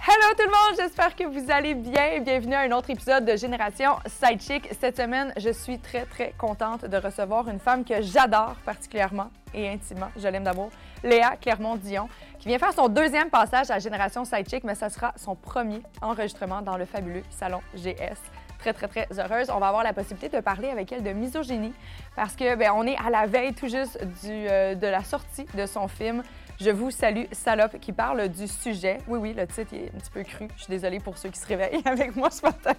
Hello tout le monde, j'espère que vous allez bien. Bienvenue à un autre épisode de Génération Sidechick. Cette semaine, je suis très très contente de recevoir une femme que j'adore particulièrement et intimement, je l'aime d'amour, Léa Clermont-Dion, qui vient faire son deuxième passage à Génération Sidechick, mais ça sera son premier enregistrement dans le fabuleux Salon GS très, très, très heureuse. On va avoir la possibilité de parler avec elle de misogynie parce que ben, on est à la veille tout juste du, euh, de la sortie de son film je vous salue, Salope, qui parle du sujet. Oui, oui, le titre est un petit peu cru. Je suis désolée pour ceux qui se réveillent avec moi ce matin.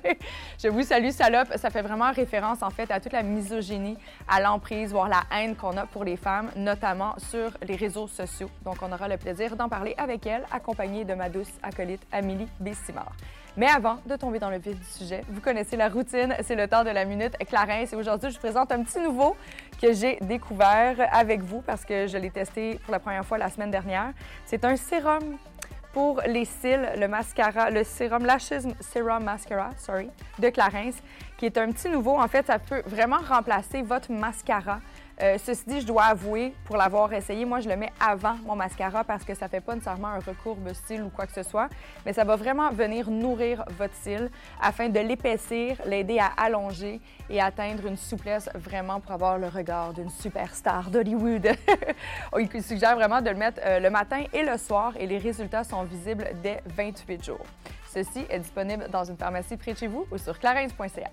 Je vous salue, Salope. Ça fait vraiment référence, en fait, à toute la misogynie, à l'emprise, voire la haine qu'on a pour les femmes, notamment sur les réseaux sociaux. Donc, on aura le plaisir d'en parler avec elle, accompagnée de ma douce acolyte Amélie Bessimard. Mais avant de tomber dans le vif du sujet, vous connaissez la routine, c'est le temps de la minute Clarence. Et aujourd'hui, je vous présente un petit nouveau que j'ai découvert avec vous parce que je l'ai testé pour la première fois la semaine dernière. C'est un sérum pour les cils, le mascara, le sérum Lashes Serum Mascara, sorry, de Clarence, qui est un petit nouveau. En fait, ça peut vraiment remplacer votre mascara euh, ceci dit, je dois avouer, pour l'avoir essayé, moi, je le mets avant mon mascara parce que ça fait pas nécessairement un recourbe cils ou quoi que ce soit, mais ça va vraiment venir nourrir votre cil afin de l'épaissir, l'aider à allonger et atteindre une souplesse vraiment pour avoir le regard d'une superstar d'Hollywood. Il suggère vraiment de le mettre euh, le matin et le soir et les résultats sont visibles dès 28 jours. Ceci est disponible dans une pharmacie près de chez vous ou sur clarence.ca.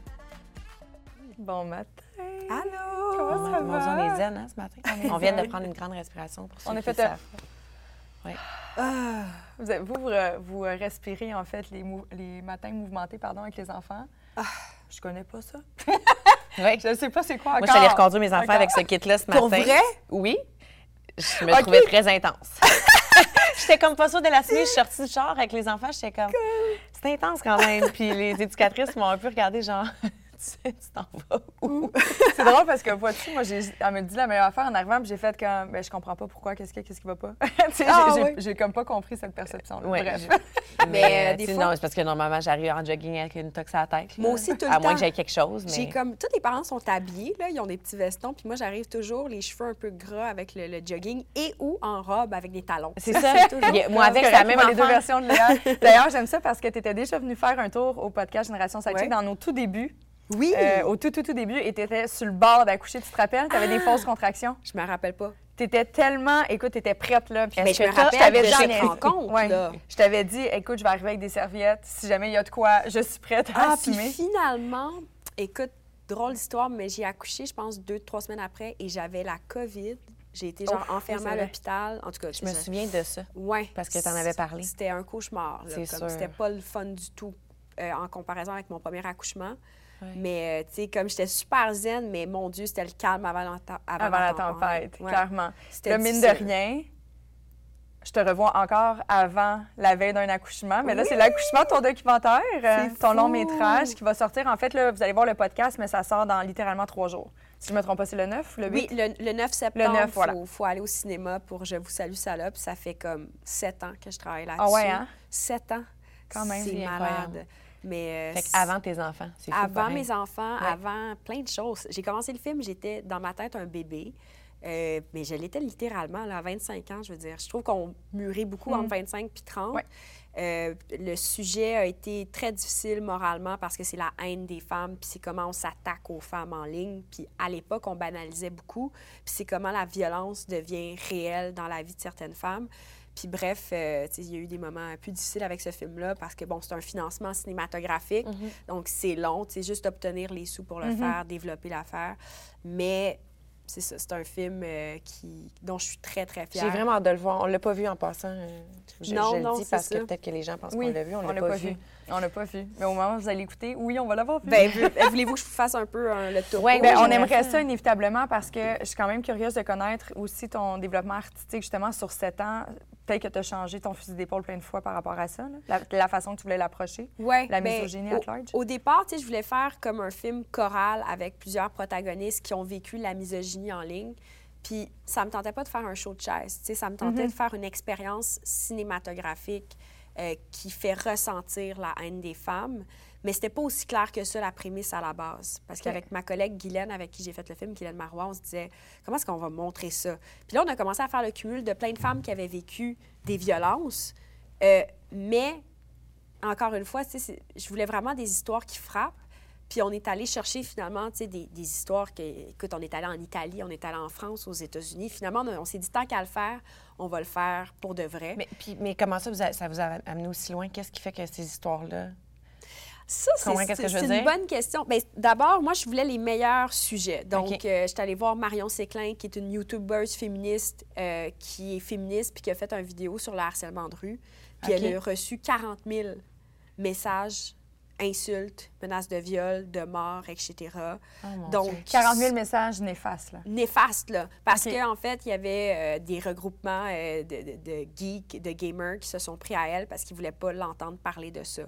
Bon matin. Allô! Comment ça va? on est zen hein, ce matin. On, vient de prendre une grande respiration pour ceux On a qui fait un-. Oui. Ah, vous, avez- vous, vous, euh, respirez en fait les, mou- les matins mouvementés pardon, avec les enfants. Ah, je connais pas ça. Oui. Je ne sais pas c'est quoi Moi, encore. je suis allée reconduire mes enfants Encore. avec ce kit-là ce matin. Pour vrai? Oui. Je me trouvais très intense. J'étais comme pas sûre de l'assumer. Je suis sortie du char avec les enfants. J'étais comme, c'est intense quand même. Puis les éducatrices m'ont un peu regardé genre, tu sais, tu t'en vas où? C'est drôle parce que vois-tu, moi, j'ai, elle me dit la meilleure affaire en arrivant, puis j'ai fait comme, ben, je comprends pas pourquoi, qu'est-ce qui, qu'est-ce qui va pas. Tu sais, Ah, j'ai, oui. j'ai comme pas compris cette perception-là. Ouais, Bref. je- Mais, euh, euh, des fois- non, c'est parce que normalement, j'arrive en jogging avec une tox à la tête. là. Moi aussi, tout le À moins temps. que j'aie quelque chose. Mais... J'ai comme tous les parents sont habillés là, ils ont des petits vestons, puis moi j'arrive toujours les cheveux un peu gras avec le, le jogging et ou en robe avec des talons. C'est ça. toujours Moi, avec, la même les deux versions de Léa. D'ailleurs, j'aime ça parce que tu étais déjà venu faire un tour au podcast Génération Sidechick Ouais. dans nos tout débuts. Oui. Euh, au tout, tout, tout début, et tu étais sur le bord d'accoucher, tu te rappelles? Tu avais des fausses contractions? Je me rappelle pas. Tu étais tellement, écoute, tu étais prête là. puis Mais je me rappelle t'avais de cette rencontre, Ouais. là. Je t'avais dit, écoute, je vais arriver avec des serviettes. Si jamais il y a de quoi, je suis prête à Ah, puis assumer. finalement, écoute, drôle d'histoire, mais j'ai accouché, je pense, deux, trois semaines après et j'avais la COVID. J'ai été genre Ouf, oui, enfermée à l'hôpital. En tout cas, Je me souviens de ça. Ouais. Parce que t'en avais parlé. C'était un cauchemar. C'était pas le fun du tout euh, en comparaison avec mon premier accouchement. Ouais. Mais, euh, tu sais, comme j'étais super zen, mais mon Dieu, c'était le calme avant la, tem- Avant la tempête, Ouais. clairement. Là, mine de rien, je te revois encore avant la veille d'un accouchement. Mais là, c'est l'accouchement de ton documentaire, euh, ton fou. long métrage qui va sortir. En fait, là, vous allez voir le podcast, mais ça sort dans littéralement trois jours. Si je ne me trompe pas, c'est le 9 ou le 8? Oui, le, le 9 septembre, il 9, faut, voilà. faut aller au cinéma pour Je vous salue, salope. Ça fait comme sept ans que je travaille là-dessus. Ah ouais, hein? Sept ans? Quand même, c'est malade. incroyable. Mais, euh, Fait avant tes enfants. c'est Avant pareil. mes enfants, Ouais. avant plein de choses. J'ai commencé le film, j'étais dans ma tête un bébé. Euh, mais je l'étais littéralement là, à 25 ans, je veux dire. Je trouve qu'on mûrit beaucoup entre 25 puis 30. Ouais. Euh, le sujet a été très difficile moralement parce que c'est la haine des femmes, puis c'est comment on s'attaque aux femmes en ligne. Puis à l'époque, on banalisait beaucoup, puis c'est comment la violence devient réelle dans la vie de certaines femmes. Puis bref, euh, il y a eu des moments plus difficiles avec ce film-là parce que, bon, c'est un financement cinématographique, donc c'est long, sais, juste obtenir les sous pour le faire, développer l'affaire. Mais c'est ça, c'est un film euh, qui, dont je suis très, très fière. J'ai vraiment hâte de le voir. On l'a pas vu en passant. euh, Je, Non, je non, le dis c'est parce que peut-être que les gens pensent Oui, qu'on l'a vu. On, l'a pas, vu. On l'a pas vu. Mais au moment où vous allez écouter, oui, on va l'avoir vu. Ben, euh, voulez-vous que je vous fasse un peu un- le tour? Ouais, Ben, Oui, on aimerait ça. inévitablement parce que je suis quand même curieuse de connaître aussi ton développement artistique justement sur sept ans. Peut-être que tu as changé ton fusil d'épaule plein de fois par rapport à ça, là. la, la façon que tu voulais l'approcher. Ouais, La ben, misogynie au, at large? Au départ, tu sais, je voulais faire comme un film choral avec plusieurs protagonistes qui ont vécu la misogynie en ligne. Puis ça me tentait pas de faire un show de chaise. Tu sais, ça me tentait de faire une expérience cinématographique euh, qui fait ressentir la haine des femmes. Mais c'était pas aussi clair que ça, la prémisse à la base. Parce qu'avec ma collègue Guylaine, avec qui j'ai fait le film, Guylaine Marois, on se disait comment est-ce qu'on va montrer ça? Puis là, on a commencé à faire le cumul de plein de femmes qui avaient vécu des violences. Euh, mais, encore une fois, je voulais vraiment des histoires qui frappent. Puis on est allé chercher finalement des, des histoires que, écoute, on est allé en Italie, on est allé en France, aux États-Unis. Finalement, on, s'est dit tant qu'à le faire, on va le faire pour de vrai. Mais, puis, mais comment ça, vous a- ça vous a amené aussi loin? Qu'est-ce qui fait que ces histoires-là... Ça, c'est dire? une bonne question. Bien, D'abord, moi, je voulais les meilleurs sujets. Donc, OK. euh, je suis allée voir Marion Séclin, qui est une YouTubeuse féministe, euh, qui est féministe, puis qui a fait une vidéo sur le harcèlement de rue. Puis elle a reçu 40 000 messages, insultes, menaces de viol, de mort, etc. Oh, mon Donc, Dieu. 40 000 messages néfastes, là. néfaste, là. Parce OK. qu'en fait, il y avait euh, des regroupements euh, de, de- de geeks, de gamers qui se sont pris à elle parce qu'ils ne voulaient pas l'entendre parler de ça.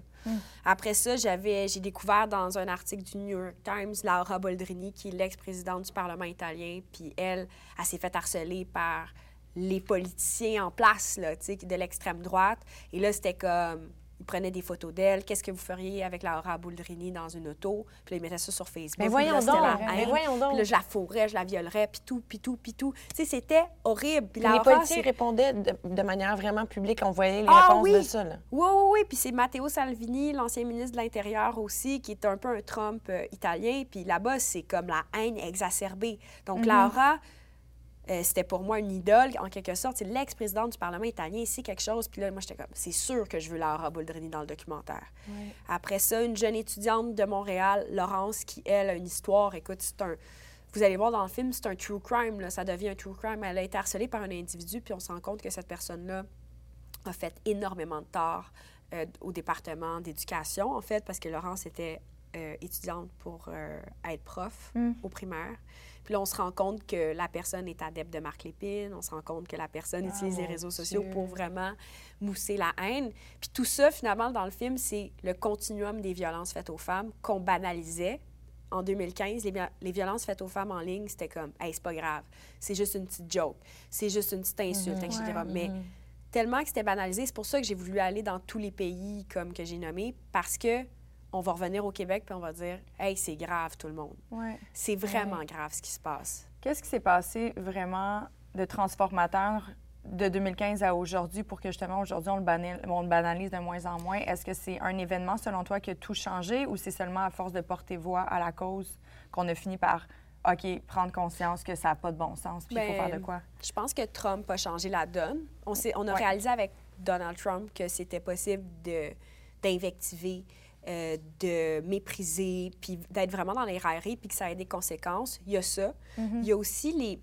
Après ça, j'avais, j'ai découvert dans un article du New York Times Laura Boldrini, qui est l'ex-présidente du Parlement italien, puis elle, elle s'est fait harceler par les politiciens en place, là, de l'extrême droite. Et là, c'était comme... Ils prenaient des photos d'elle. Qu'est-ce que vous feriez avec Laura Boldrini dans une auto? Puis là, ils mettaient ça sur Facebook. Mais voyons donc, la mais haine. voyons donc. Puis là, je la fourrais, je la violerais, puis tout, puis tout, puis tout. Tu sais, c'était horrible. Puis les c'est- répondaient de, de manière vraiment publique. On voyait les Ah réponses oui! de ça. Là. Oui, oui, oui. Puis c'est Matteo Salvini, l'ancien ministre de l'Intérieur aussi, qui est un peu un Trump euh, italien. Puis là-bas, c'est comme la haine exacerbée. Donc, Laura, euh, c'était pour moi une idole, en quelque sorte. C'est l'ex-présidente du Parlement italien, c'est quelque chose. Puis là, moi, j'étais comme, c'est sûr que je veux Laura Boldrini dans le documentaire. Après ça, une jeune étudiante de Montréal, Laurence, qui, elle, a une histoire. Écoute, c'est un. Vous allez voir dans le film, c'est un true crime, là. ça devient un true crime. Elle a été harcelée par un individu, puis on se rend compte que cette personne-là a fait énormément de tort euh, au département d'éducation, en fait, parce que Laurence était euh, étudiante pour être prof au primaire. Puis là, on se rend compte que la personne est adepte de Marc Lépine, on se rend compte que la personne utilise les réseaux sociaux pour vraiment mousser la haine. Puis tout ça, finalement, dans le film, c'est le continuum des violences faites aux femmes qu'on banalisait. En 2015, les, vi- les violences faites aux femmes en ligne, c'était comme, hey, c'est pas grave, c'est juste une petite joke, c'est juste une petite insulte, etc. Ouais. Mais tellement que c'était banalisé, c'est pour ça que j'ai voulu aller dans tous les pays comme que j'ai nommé, parce que on va revenir au Québec puis on va dire, hey, c'est grave tout le monde. Ouais. C'est vraiment grave ce qui se passe. Qu'est-ce qui s'est passé vraiment de transformateur de 2015 à aujourd'hui pour que justement aujourd'hui on le, banal- on le banalise de moins en moins? Est-ce que c'est un événement selon toi qui a tout changé ou c'est seulement à force de porter voix à la cause qu'on a fini par, OK, prendre conscience que ça n'a pas de bon sens puis il faut Ben, faire de quoi? Je pense que Trump a changé la donne. On, on a Ouais. réalisé avec Donald Trump que c'était possible de, d'invectiver, euh, de mépriser, puis d'être vraiment dans les railleries, puis que ça ait des conséquences. Il y a ça. Il y a aussi les,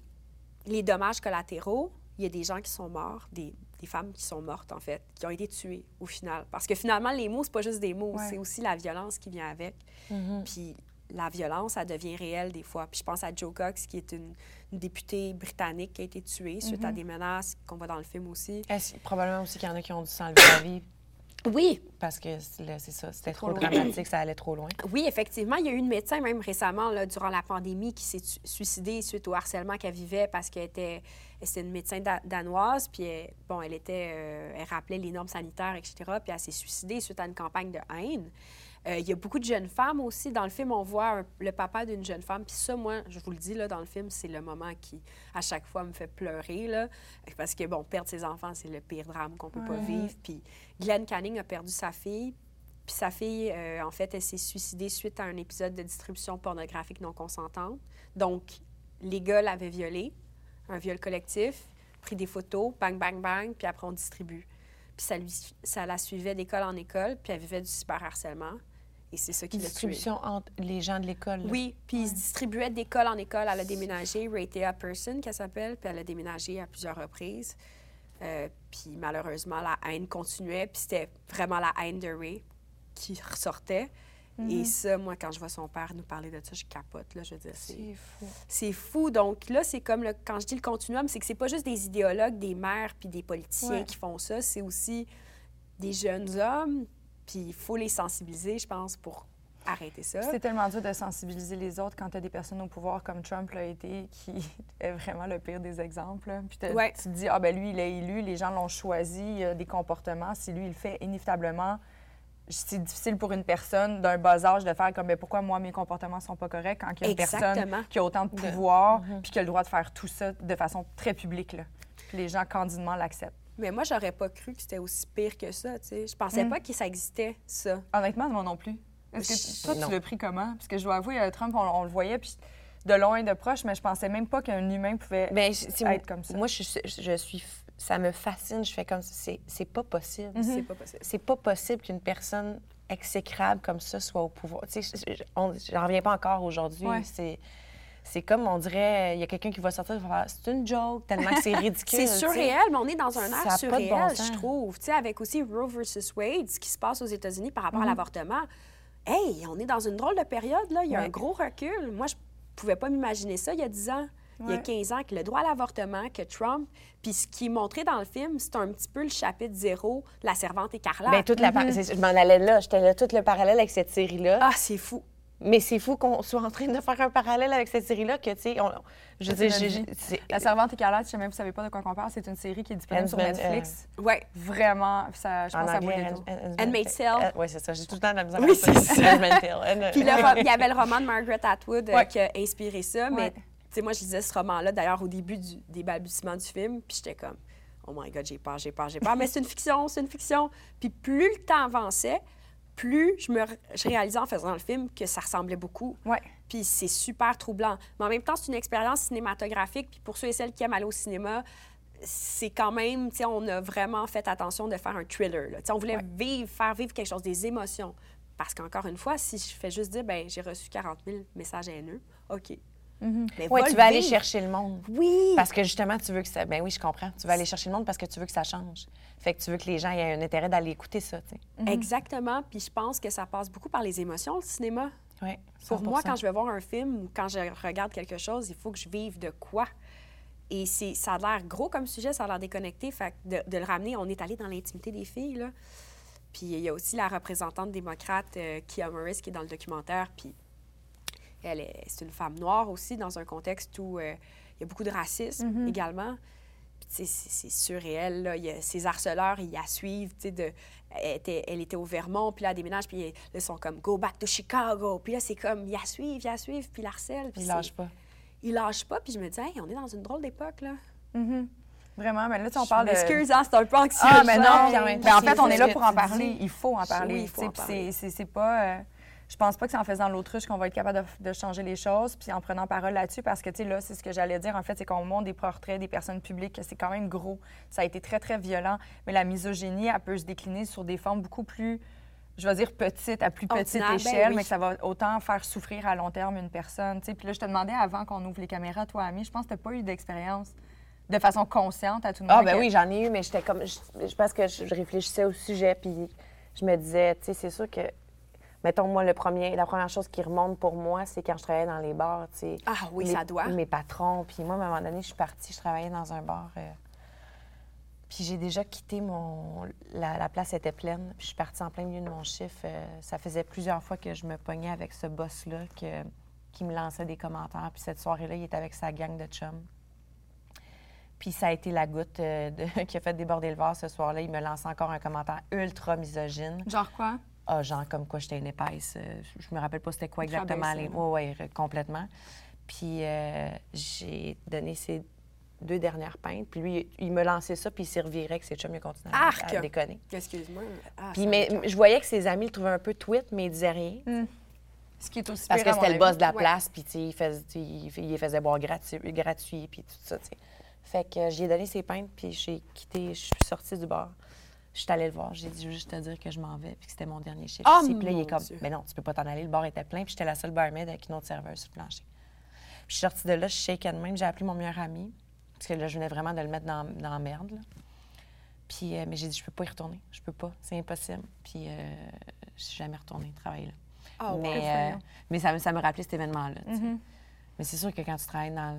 les dommages collatéraux. Il y a des gens qui sont morts, des, des femmes qui sont mortes, en fait, qui ont été tuées au final. Parce que finalement, les mots, c'est pas juste des mots, Ouais. c'est aussi la violence qui vient avec. Puis la violence, ça devient réelle des fois. Puis je pense à Joe Cox, qui est une, une députée britannique qui a été tuée suite à des menaces qu'on voit dans le film aussi. Probablement aussi qu'il y en a qui ont dû s'enlever la vie Oui, parce que c'est là, c'est ça, c'était Trop dramatique, ça allait trop loin. oui, effectivement. Il y a eu une médecin, même récemment, là, durant la pandémie, qui s'est suicidée suite au harcèlement qu'elle vivait parce qu'elle était. Une médecin da- danoise, puis elle, bon, elle était. euh, elle rappelait les normes sanitaires, etc. Puis elle s'est suicidée suite à une campagne de haine. Euh, il y a beaucoup de jeunes femmes aussi. Dans le film, on voit un- le papa d'une jeune femme. Puis ça, moi, je vous le dis, là, dans le film, c'est le moment qui, à chaque fois, me fait pleurer. Là, parce que, bon, perdre ses enfants, c'est le pire drame qu'on peut pas vivre. Puis Glenn Canning a perdu sa fille. Puis sa fille, euh, en fait, elle s'est suicidée suite à un épisode de distribution pornographique non consentante. Donc, les gars l'avaient violée, un viol collectif, pris des photos, bang, bang, bang, puis après, on distribue. Puis ça, lui, ça la suivait d'école en école, puis elle vivait du cyberharcèlement. Et c'est ça qui l'a. Distribution entre les gens de l'école. Oui, puis il se distribuait d'école en école. Elle a déménagé, Raythea Person, qu'elle s'appelle, puis elle a déménagé à plusieurs reprises. Euh, puis malheureusement, la haine continuait, puis c'était vraiment la haine de Ray qui ressortait. Et ça, moi, quand je vois son père nous parler de ça, je capote, là, je veux dire, c'est... Fou. C'est fou. Donc là, c'est comme le, quand je dis le continuum, c'est que c'est pas juste des idéologues, des mères puis des politiciens Ouais. qui font ça, c'est aussi des jeunes hommes. Puis il faut les sensibiliser, je pense, pour arrêter ça. C'est tellement dur de sensibiliser les autres quand tu as des personnes au pouvoir comme Trump l'a été, qui est vraiment le pire des exemples. Puis Ouais. tu te dis, ah ben lui, il est élu, les gens l'ont choisi, il a des comportements. Si lui, il le fait inévitablement, c'est difficile pour une personne d'un bas âge de faire comme, ben pourquoi moi, mes comportements sont pas corrects quand il y a une Exactement. personne qui a autant de pouvoir puis qui a le droit de faire tout ça de façon très publique. Là. Puis les gens candidement l'acceptent. Mais moi, j'aurais pas cru que c'était aussi pire que ça, tu sais. Je pensais Mm. pas que ça existait, ça. Honnêtement, moi non plus. Est-ce que toi, Non. tu l'as pris comment? Parce que je dois avouer, euh, Trump, on, on le voyait puis de loin, de proche, mais je pensais même pas qu'un humain pouvait Ben, être comme ça. Moi, je, suis- je suis. Ça me fascine. Je fais comme ça. C'est- C'est pas possible. Mhm. C'est pas possible. C'est pas possible qu'une personne exécrable comme ça soit au pouvoir. Tu sais, j'en reviens pas encore aujourd'hui. Ouais. C'est. C'est comme, on dirait, il y a quelqu'un qui va sortir et va faire c'est une joke, tellement que c'est ridicule. C'est surréel, mais on est dans un air surréel, bon je trouve. Tu sais, avec aussi Roe versus Wade, ce qui se passe aux États-Unis par Mhm. rapport à l'avortement. Hey, on est dans une drôle de période, là. Il y a Ouais. un gros recul. Moi, je pouvais pas m'imaginer ça il y a 10 ans. Il y a Ouais. 15 ans, que le droit à l'avortement, que Trump, puis ce qui est montré dans le film, c'est un petit peu le chapitre zéro, la servante écarlate. Ben, toute la par- c'est- Je m'en allais là. J'étais là, tout le parallèle avec cette série-là. Ah, c'est fou. Mais c'est fou qu'on soit en train de faire un parallèle avec cette série-là que, tu sais, on- je veux dire, La Servante écarlate, je sais même vous savez pas de quoi on parle, c'est une série qui est disponible sur Netflix. Ouais. Vraiment, ça, je en pense à anglais, doigts. Hand- Handmaid's Tale. Oui, c'est ça. J'ai tout le temps de la misère Oui, c'est ça. Puis il y avait le roman de Margaret Atwood euh, Ouais. qui a inspiré ça, mais tu sais, moi, je lisais ce roman-là, d'ailleurs, au début du- des balbutiements du film, puis j'étais comme, oh my God, j'ai peur, j'ai peur, j'ai peur, mais c'est une fiction, c'est une fiction. Puis plus le temps avançait, plus je me je réalisais en faisant le film que ça ressemblait beaucoup. Ouais. Puis c'est super troublant. Mais en même temps, c'est une expérience cinématographique, puis pour ceux et celles qui aiment aller au cinéma, c'est quand même, tu sais, on a vraiment fait attention de faire un thriller. là. Tu sais, on voulait Ouais. vivre, faire vivre quelque chose, des émotions. Parce qu'encore une fois, si je fais juste dire, ben j'ai reçu 40 000 messages haineux, OK. Mais va tu vas aller chercher le monde. Oui! Parce que justement, tu veux que ça. Ben oui, je comprends. Tu vas aller chercher le monde parce que tu veux que ça change. Fait que tu veux que les gens aient un intérêt d'aller écouter ça, tu sais. Mhm. Exactement. Puis je pense que ça passe beaucoup par les émotions, le cinéma. Oui. Pour moi, quand je vais voir un film ou quand je regarde quelque chose, il faut que je vive de quoi? Et c'est, ça a l'air gros comme sujet, ça a l'air déconnecté. Fait que de, de le ramener, on est allé dans l'intimité des filles, là. Puis il y a aussi la représentante démocrate, euh, Kia Morris, qui est dans le documentaire. Puis elle est, c'est une femme noire aussi, dans un contexte où euh, il y a beaucoup de racisme également. Tu sais, c'est, c'est surréel, là. Il y a, ces harceleurs, ils la suivent, de... Elle était, elle était au Vermont, puis là, elle déménage, puis ils sont comme « Go back to Chicago ». Puis là, c'est comme, ils la suivent, ils la suivent, puis ils la harcèlent. puis Ils lâchent pas. Ils lâchent pas, puis je me dis « Hey, on est dans une drôle d'époque, là ». Vraiment, mais là, tu sais, on Je parle de... m'excuse, hein, c'est un peu anxieux. Ah, mais non, en mais en fait, on est là pour en parler. Il faut en parler. Oui, il faut en parler. c'est pas... euh, je pense pas que c'est en faisant l'autruche qu'on va être capable de, de changer les choses, puis en prenant parole là-dessus, parce que, tu sais, là, c'est ce que j'allais dire, en fait, c'est qu'on montre des portraits des personnes publiques, que c'est quand même gros. Ça a été très, très violent. Mais la misogynie, elle peut se décliner sur des formes beaucoup plus, je vais dire, petites, à plus petite ben échelle, oui. mais que ça va autant faire souffrir à long terme une personne, tu sais. Puis là, je te demandais avant qu'on ouvre les caméras, toi, Ami, je pense que t'as pas eu d'expérience de façon consciente à tout le monde. Ah, ben oui, j'en ai eu, mais j'étais comme. Je, je pense que je, je réfléchissais au sujet, puis je me disais, tu sais, c'est sûr que. Mettons, moi, le premier, la première chose qui remonte pour moi, c'est quand je travaillais dans les bars, tu sais. Ah oui, les- ça doit. Mes patrons. Puis moi, à un moment donné, je suis partie, je travaillais dans un bar. euh, puis j'ai déjà quitté mon. La, la place était pleine. Puis je suis partie en plein milieu de mon chiffre. euh, ça faisait plusieurs fois que je me pognais avec ce boss-là qui me lançait des commentaires. Puis cette soirée-là, il était avec sa gang de chums. Puis ça a été la goutte euh, de- qui a fait déborder le vase ce soir-là. Il me lance encore un commentaire ultra misogyne. Genre quoi? Ah, genre comme quoi j'étais une épaisse. Euh, Je me rappelle pas c'était quoi exactement. Les... Oui, oui, complètement. Puis euh, j'ai donné ces deux dernières pintes. Puis lui, il me lançait ça, puis il s'y revirait que ses chums, il continuait à, Arc! à déconner. Excuse-moi. Ah, Puis mais, je voyais que ses amis le trouvaient un peu tweet, mais il disait rien. Ce qui est aussi Parce que c'était le boss de la Ouais. place, puis il, il il les faisait boire gratuit, gratuit puis tout ça. Fait que euh, j'ai donné ses pintes, puis j'ai quitté, je suis sortie du bar. Je suis allée le voir, j'ai dit juste te dire que je m'en vais, puis que c'était mon dernier chiffre. Oh, ici. Puis là, il est comme, Dieu. mais non, tu peux pas t'en aller, le bar était plein, puis j'étais la seule barmaid avec une autre serveuse sur le plancher. Puis je suis sortie de là, je suis shake de même, j'ai appelé mon meilleur ami, parce que là, je venais vraiment de le mettre dans, dans la merde, là. Puis, euh, mais j'ai dit, je peux pas y retourner, je peux pas, c'est impossible. Puis, euh, je suis jamais retournée travailler là. Wow. mais, euh, mais ça, me- ça me rappelait cet événement-là. Mhm. Mais c'est sûr que quand tu travailles dans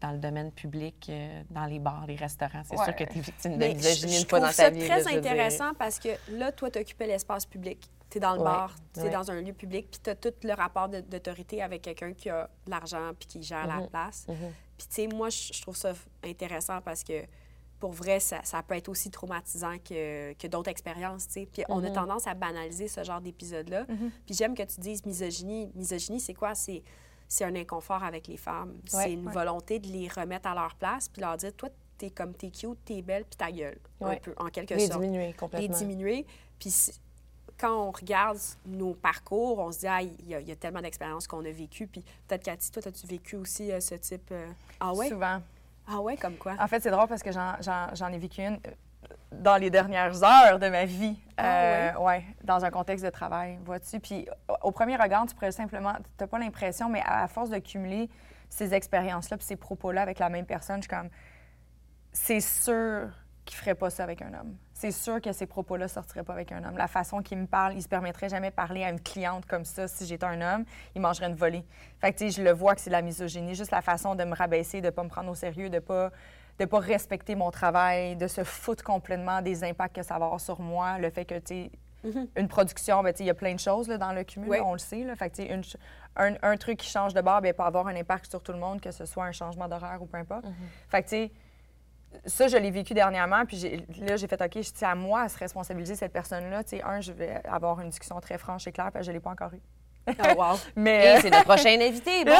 dans le domaine public, euh, dans les bars, les restaurants. C'est Ouais. sûr que tu es victime de misogynie une fois trouve dans ça ta vie. très je veux dire. intéressant parce que là, toi, tu occupais l'espace public. Tu es dans le Ouais, bar, tu es ouais. dans un lieu public, puis tu as tout le rapport d'autorité avec quelqu'un qui a de l'argent puis qui gère la Mhm. place. Mhm. Puis, tu sais, moi, je trouve ça intéressant parce que, pour vrai, ça, ça peut être aussi traumatisant que, que d'autres expériences, tu sais. Puis, on a Mhm. tendance à banaliser ce genre d'épisode-là. Puis, j'aime que tu dises misogynie. Misogynie, c'est quoi? C'est c'est un inconfort avec les femmes. Ouais, c'est une ouais. volonté de les remettre à leur place puis leur dire, toi, t'es comme, t'es cute, t'es belle, puis ta gueule, un peu, en quelque Les sorte diminuer les complètement. diminuer. Puis quand on regarde nos parcours, on se dit, ah, il y, a- il y a tellement d'expériences qu'on a vécues. Puis peut-être, Cathy, toi, as-tu vécu aussi euh, ce type. euh, Ah ouais? Souvent. Ah ouais, comme quoi? En fait, c'est drôle parce que j'en- ai vécu une dans les dernières heures de ma vie. Ah Euh, ouais, dans un contexte de travail, vois-tu? Puis au- premier regard, tu pourrais simplement, tu n'as pas l'impression, mais à, à force de cumuler ces expériences-là puis ces propos-là avec la même personne, je suis comme, c'est sûr qu'il ferait pas ça avec un homme. C'est sûr que ces propos-là sortiraient pas avec un homme. La façon qu'il me parle, il se permettrait jamais de parler à une cliente comme ça si j'étais un homme. Il mangerait une volée. Fait que, tu sais, je le vois que c'est de la misogynie. Juste la façon de me rabaisser, de pas me prendre au sérieux, de pas de pas respecter mon travail, de se foutre complètement des impacts que ça va avoir sur moi, le fait que, tu sais, Mhm. une production, ben, il y a plein de choses là, dans le cumul, Oui. là, on le sait. Là. Fait que, une un, un truc qui change de bord ben, peut avoir un impact sur tout le monde, que ce soit un changement d'horaire ou peu importe. Fait que, tu sais, ça, je l'ai vécu dernièrement, puis là, j'ai fait, OK, c'est à moi à se responsabiliser cette personne-là. Un, je vais avoir une discussion très franche et claire, puis je ne l'ai pas encore eue. Oh, wow. Mais, Et c'est le prochain invité. Bon.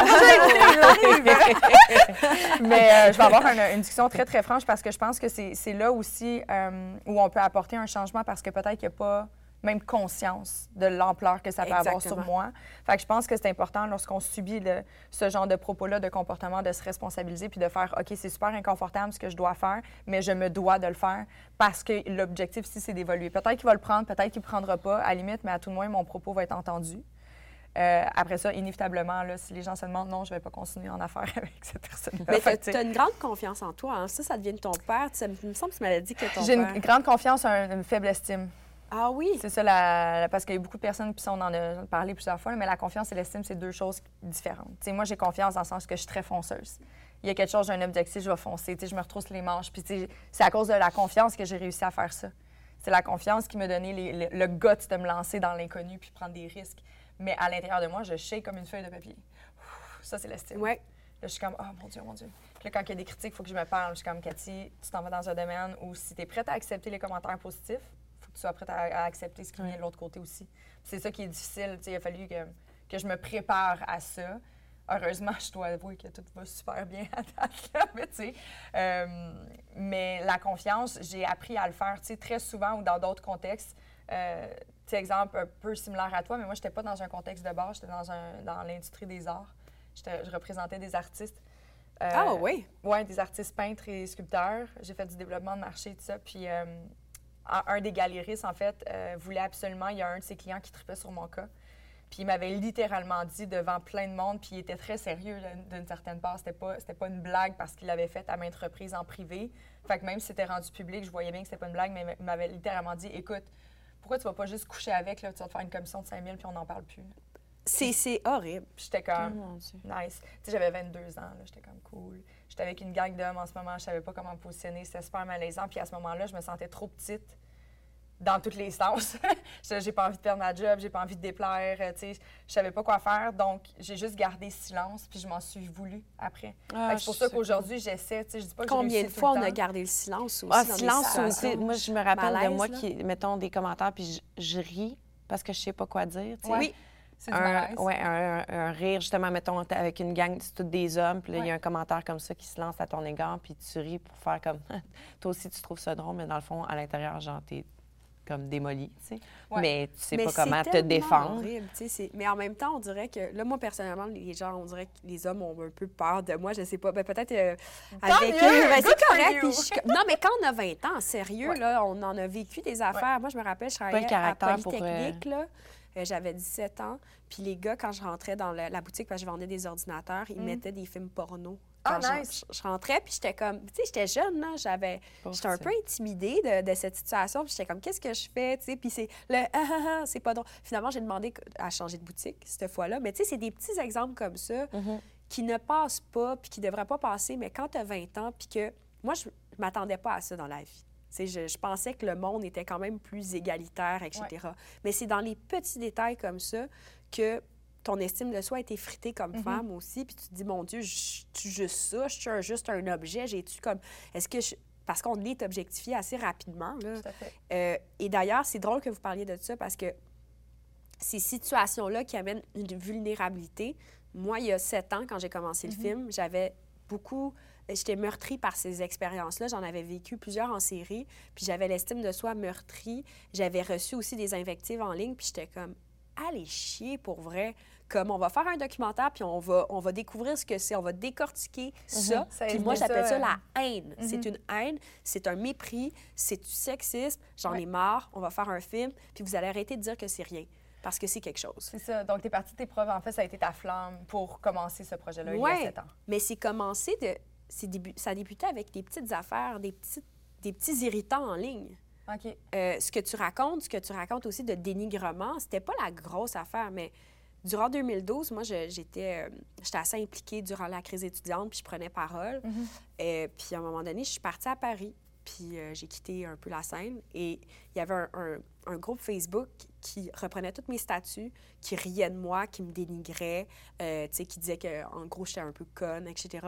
Mais euh, je vais avoir une, une discussion très, très franche parce que je pense que c'est là aussi euh, où on peut apporter un changement parce que peut-être qu'il n'y a pas même conscience de l'ampleur que ça peut avoir sur moi. Fait que je pense que c'est important lorsqu'on subit le- ce genre de propos-là, de comportement, de se responsabiliser puis de faire OK, c'est super inconfortable ce que je dois faire, mais je me dois de le faire parce que l'objectif ici, c'est d'évoluer. Peut-être qu'il va le prendre, peut-être qu'il ne prendra pas, à la limite, mais à tout le moins, mon propos va être entendu. Euh, après ça, inévitablement, là, si les gens se demandent, non, je ne vais pas continuer en affaire avec cette personne-là. Mais tu as une grande confiance en toi. hein. Ça, ça devient de ton père. Ça me il me semble que tu m'avais dit que ton J'ai père... une grande confiance, un- une faible estime. Ah oui? C'est ça, la, la- parce qu'il y a beaucoup de personnes, puis ça, on en a parlé plusieurs fois, là, mais la confiance et l'estime, c'est deux choses différentes. Moi, j'ai confiance dans le sens que je suis très fonceuse. Il y a quelque chose, j'ai un objectif, je vais foncer. Je me retrousse les manches. Puis c'est à cause de la confiance que j'ai réussi à faire ça. C'est la confiance qui m'a donné les- le, le guts de me lancer dans l'inconnu puis prendre des risques. Mais à l'intérieur de moi, je shake comme une feuille de papier. Ouf, Ça, c'est l'estime. Ouais. Là, je suis comme, oh mon Dieu, mon Dieu. Puis là, quand il y a des critiques, il faut que je me parle. Je suis comme, Cathy, tu t'en vas dans un domaine où si tu es prête à accepter les commentaires positifs, il faut que tu sois prête à, à accepter ce qui vient de l'autre côté aussi. C'est ça qui est difficile. Tu sais, il a fallu que, que je me prépare à ça. Heureusement, je dois avouer que tout va super bien à date, mais tu sais. euh, mais la confiance, j'ai appris à le faire, tu sais, très souvent ou dans d'autres contextes. Euh, sais, exemple un peu similaire à toi, mais moi, je n'étais pas dans un contexte de bar, j'étais dans, un, dans l'industrie des arts. Je représentais des artistes. Euh, Ah oui? oui, des artistes peintres et sculpteurs. J'ai fait du développement de marché, tout ça. Puis euh, un des galéristes, en fait, euh, voulait absolument, il y a un de ses clients qui tripait sur mon cas. Puis il m'avait littéralement dit devant plein de monde, puis il était très sérieux d'une certaine part. C'était pas, c'était pas une blague parce qu'il l'avait fait à maintes reprises en privé. Fait que même si c'était rendu public, je voyais bien que c'était pas une blague, mais il m'avait littéralement dit écoute, pourquoi tu vas pas juste coucher avec, là, tu vas te faire une commission de 5 000 puis on n'en parle plus. C'est horrible. J'étais Oh comme mon Dieu. nice. Tu sais, j'avais 22 ans, là, j'étais comme cool. J'étais avec une gang d'hommes en ce moment, je savais pas comment me positionner, c'était super malaisant. Puis à ce moment-là, je me sentais trop petite dans tous les sens. Je- j'ai pas envie de perdre ma job, j'ai pas envie de déplaire, euh, tu sais, je savais pas quoi faire. Donc, j'ai juste gardé silence, puis je m'en suis voulu après. Ah, c'est pour ça qu'aujourd'hui, j'essaie, tu sais, je dis pas que Combien de fois on a gardé le silence aussi Ah, dans des silence, sais, moi, je me rappelle de Malaise, moi là. qui, mettons, des commentaires, puis je, je ris parce que je sais pas quoi dire. tu sais. Ouais. Oui. C'est du un, ouais, un, un- un rire, justement, mettons, avec une gang, c'est tous des hommes, puis là, il y a un commentaire comme ça qui se lance à ton égard, puis tu ris pour faire comme. Toi aussi, tu trouves ça drôle, mais dans le fond, à l'intérieur, genre, t'es comme démoli, tu sais. Ouais. Mais tu sais Mais pas comment te défendre. horrible, mais en même temps, on dirait que, là, moi, personnellement, les gens, on dirait que les hommes ont un peu peur de moi, je sais pas. Ben, peut-être euh, avec eux, ben, c'est correct. je non, mais quand on a 20 ans, sérieux, Ouais. là, on en a vécu des affaires. Moi, je me rappelle, je travaillais à caractère pour, Polytechnique, là. Euh, J'avais 17 ans. Puis les gars, quand je rentrais dans le- la boutique, parce que je vendais des ordinateurs, ils mettaient des films porno. Ah, Quand je- nice! je, je rentrais, puis j'étais comme... Tu sais, j'étais jeune, là. J'avais... J'étais un peu intimidée de, de cette situation. Puis j'étais comme, qu'est-ce que je fais? Tu sais, puis c'est le ah, ah, ah, c'est pas drôle. Finalement, j'ai demandé à changer de boutique cette fois-là. Mais tu sais, c'est des petits exemples comme ça Mhm. qui ne passent pas, puis qui ne devraient pas passer, mais quand tu as 20 ans, puis que moi, je ne m'attendais pas à ça dans la vie. Je, je, pensais que le monde était quand même plus égalitaire, etc. Mais c'est dans les petits détails comme ça que ton estime de soi est effritée comme Mhm. femme aussi, puis tu te dis, mon Dieu, je suis juste ça, je suis juste un objet, j'ai-tu comme... Est-ce que je... Parce qu'on est objectifié assez rapidement, là. Tout à fait. Euh, et d'ailleurs, c'est drôle que vous parliez de ça parce que ces situations-là qui amènent une vulnérabilité, moi, il y a sept ans, quand j'ai commencé le film, j'avais beaucoup... J'étais meurtrie par ces expériences-là. J'en avais vécu plusieurs en série. Puis j'avais l'estime de soi meurtrie. J'avais reçu aussi des invectives en ligne. Puis j'étais comme, allez chier pour vrai. Comme on va faire un documentaire, puis on va, on va découvrir ce que c'est. On va décortiquer ça. Ça Puis moi, j'appelle ça, ça, la haine. C'est une haine, c'est un mépris, c'est du sexisme. J'en ai marre. On va faire un film, puis vous allez arrêter de dire que c'est rien. Parce que c'est quelque chose. C'est ça. Donc, tu es partie de tes preuves. En fait, ça a été ta flamme pour commencer ce projet-là il y a sept ans. mais c'est commencé de. débu- ça a débuté avec des petites affaires, des, petites, des petits irritants en ligne. OK. Euh, ce que tu racontes, ce que tu racontes aussi de dénigrement, c'était pas la grosse affaire, mais durant 2012, moi, j'étais euh, assez impliquée durant la crise étudiante, puis je prenais parole. Euh, puis à un moment donné, je suis partie à Paris, puis euh, j'ai quitté un peu la scène. Et il y avait un, un- un groupe Facebook qui reprenait tous mes statuts, qui riait de moi, qui me dénigrait, qui disait que en gros, j'étais un peu conne, etc.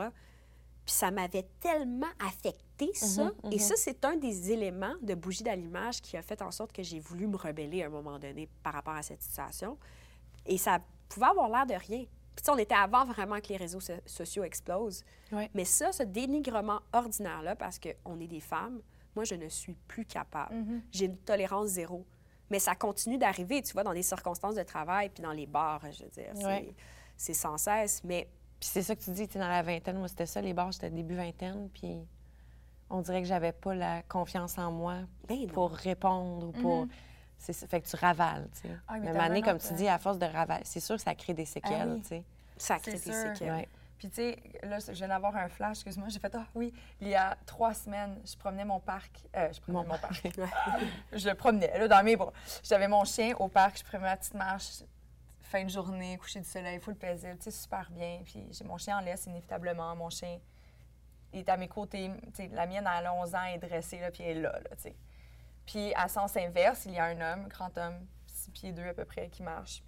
Puis ça m'avait tellement affecté, ça. Et ça, c'est un des éléments de Bougie d'allumage qui a fait en sorte que j'ai voulu me rebeller à un moment donné par rapport à cette situation. Et ça pouvait avoir l'air de rien. Puis on était avant vraiment que les réseaux so- sociaux explosent. Ouais. Mais ça, ce dénigrement ordinaire-là, parce qu'on est des femmes, moi, je ne suis plus capable. J'ai une tolérance zéro. Mais ça continue d'arriver, tu vois, dans des circonstances de travail, puis dans les bars, je veux dire. Ouais. C'est sans cesse. Mais Puis c'est ça que tu dis, tu dans la vingtaine, moi, c'était ça, les bars, j'étais début vingtaine, puis on dirait que j'avais pas la confiance en moi Ben non. pour répondre ou pour... C'est ça, fait que tu ravales, tu sais. Ah, mais à comme tu dis, à force de ravaler, c'est sûr que ça crée des séquelles, oui. tu sais. ça crée C'est des sûr. séquelles. Ouais. Puis, tu sais, là, je viens d'avoir un flash, excuse-moi. J'ai fait, ah oui, il y a trois semaines, je promenais mon parc. euh, je promenais Mon mon, parc. je le promenais, là, dans mes bras. J'avais mon chien au parc, je prenais ma petite marche, fin de journée, coucher du soleil, full paisible, tu sais, super bien. Puis, j'ai mon chien en laisse, inévitablement. Mon chien est à mes côtés. Tu sais, la mienne, a 11 ans, est dressée, là, puis elle est là, tu sais. Puis, à sens inverse, il y a un homme, grand homme, 6 pieds 2 à peu près, qui marche.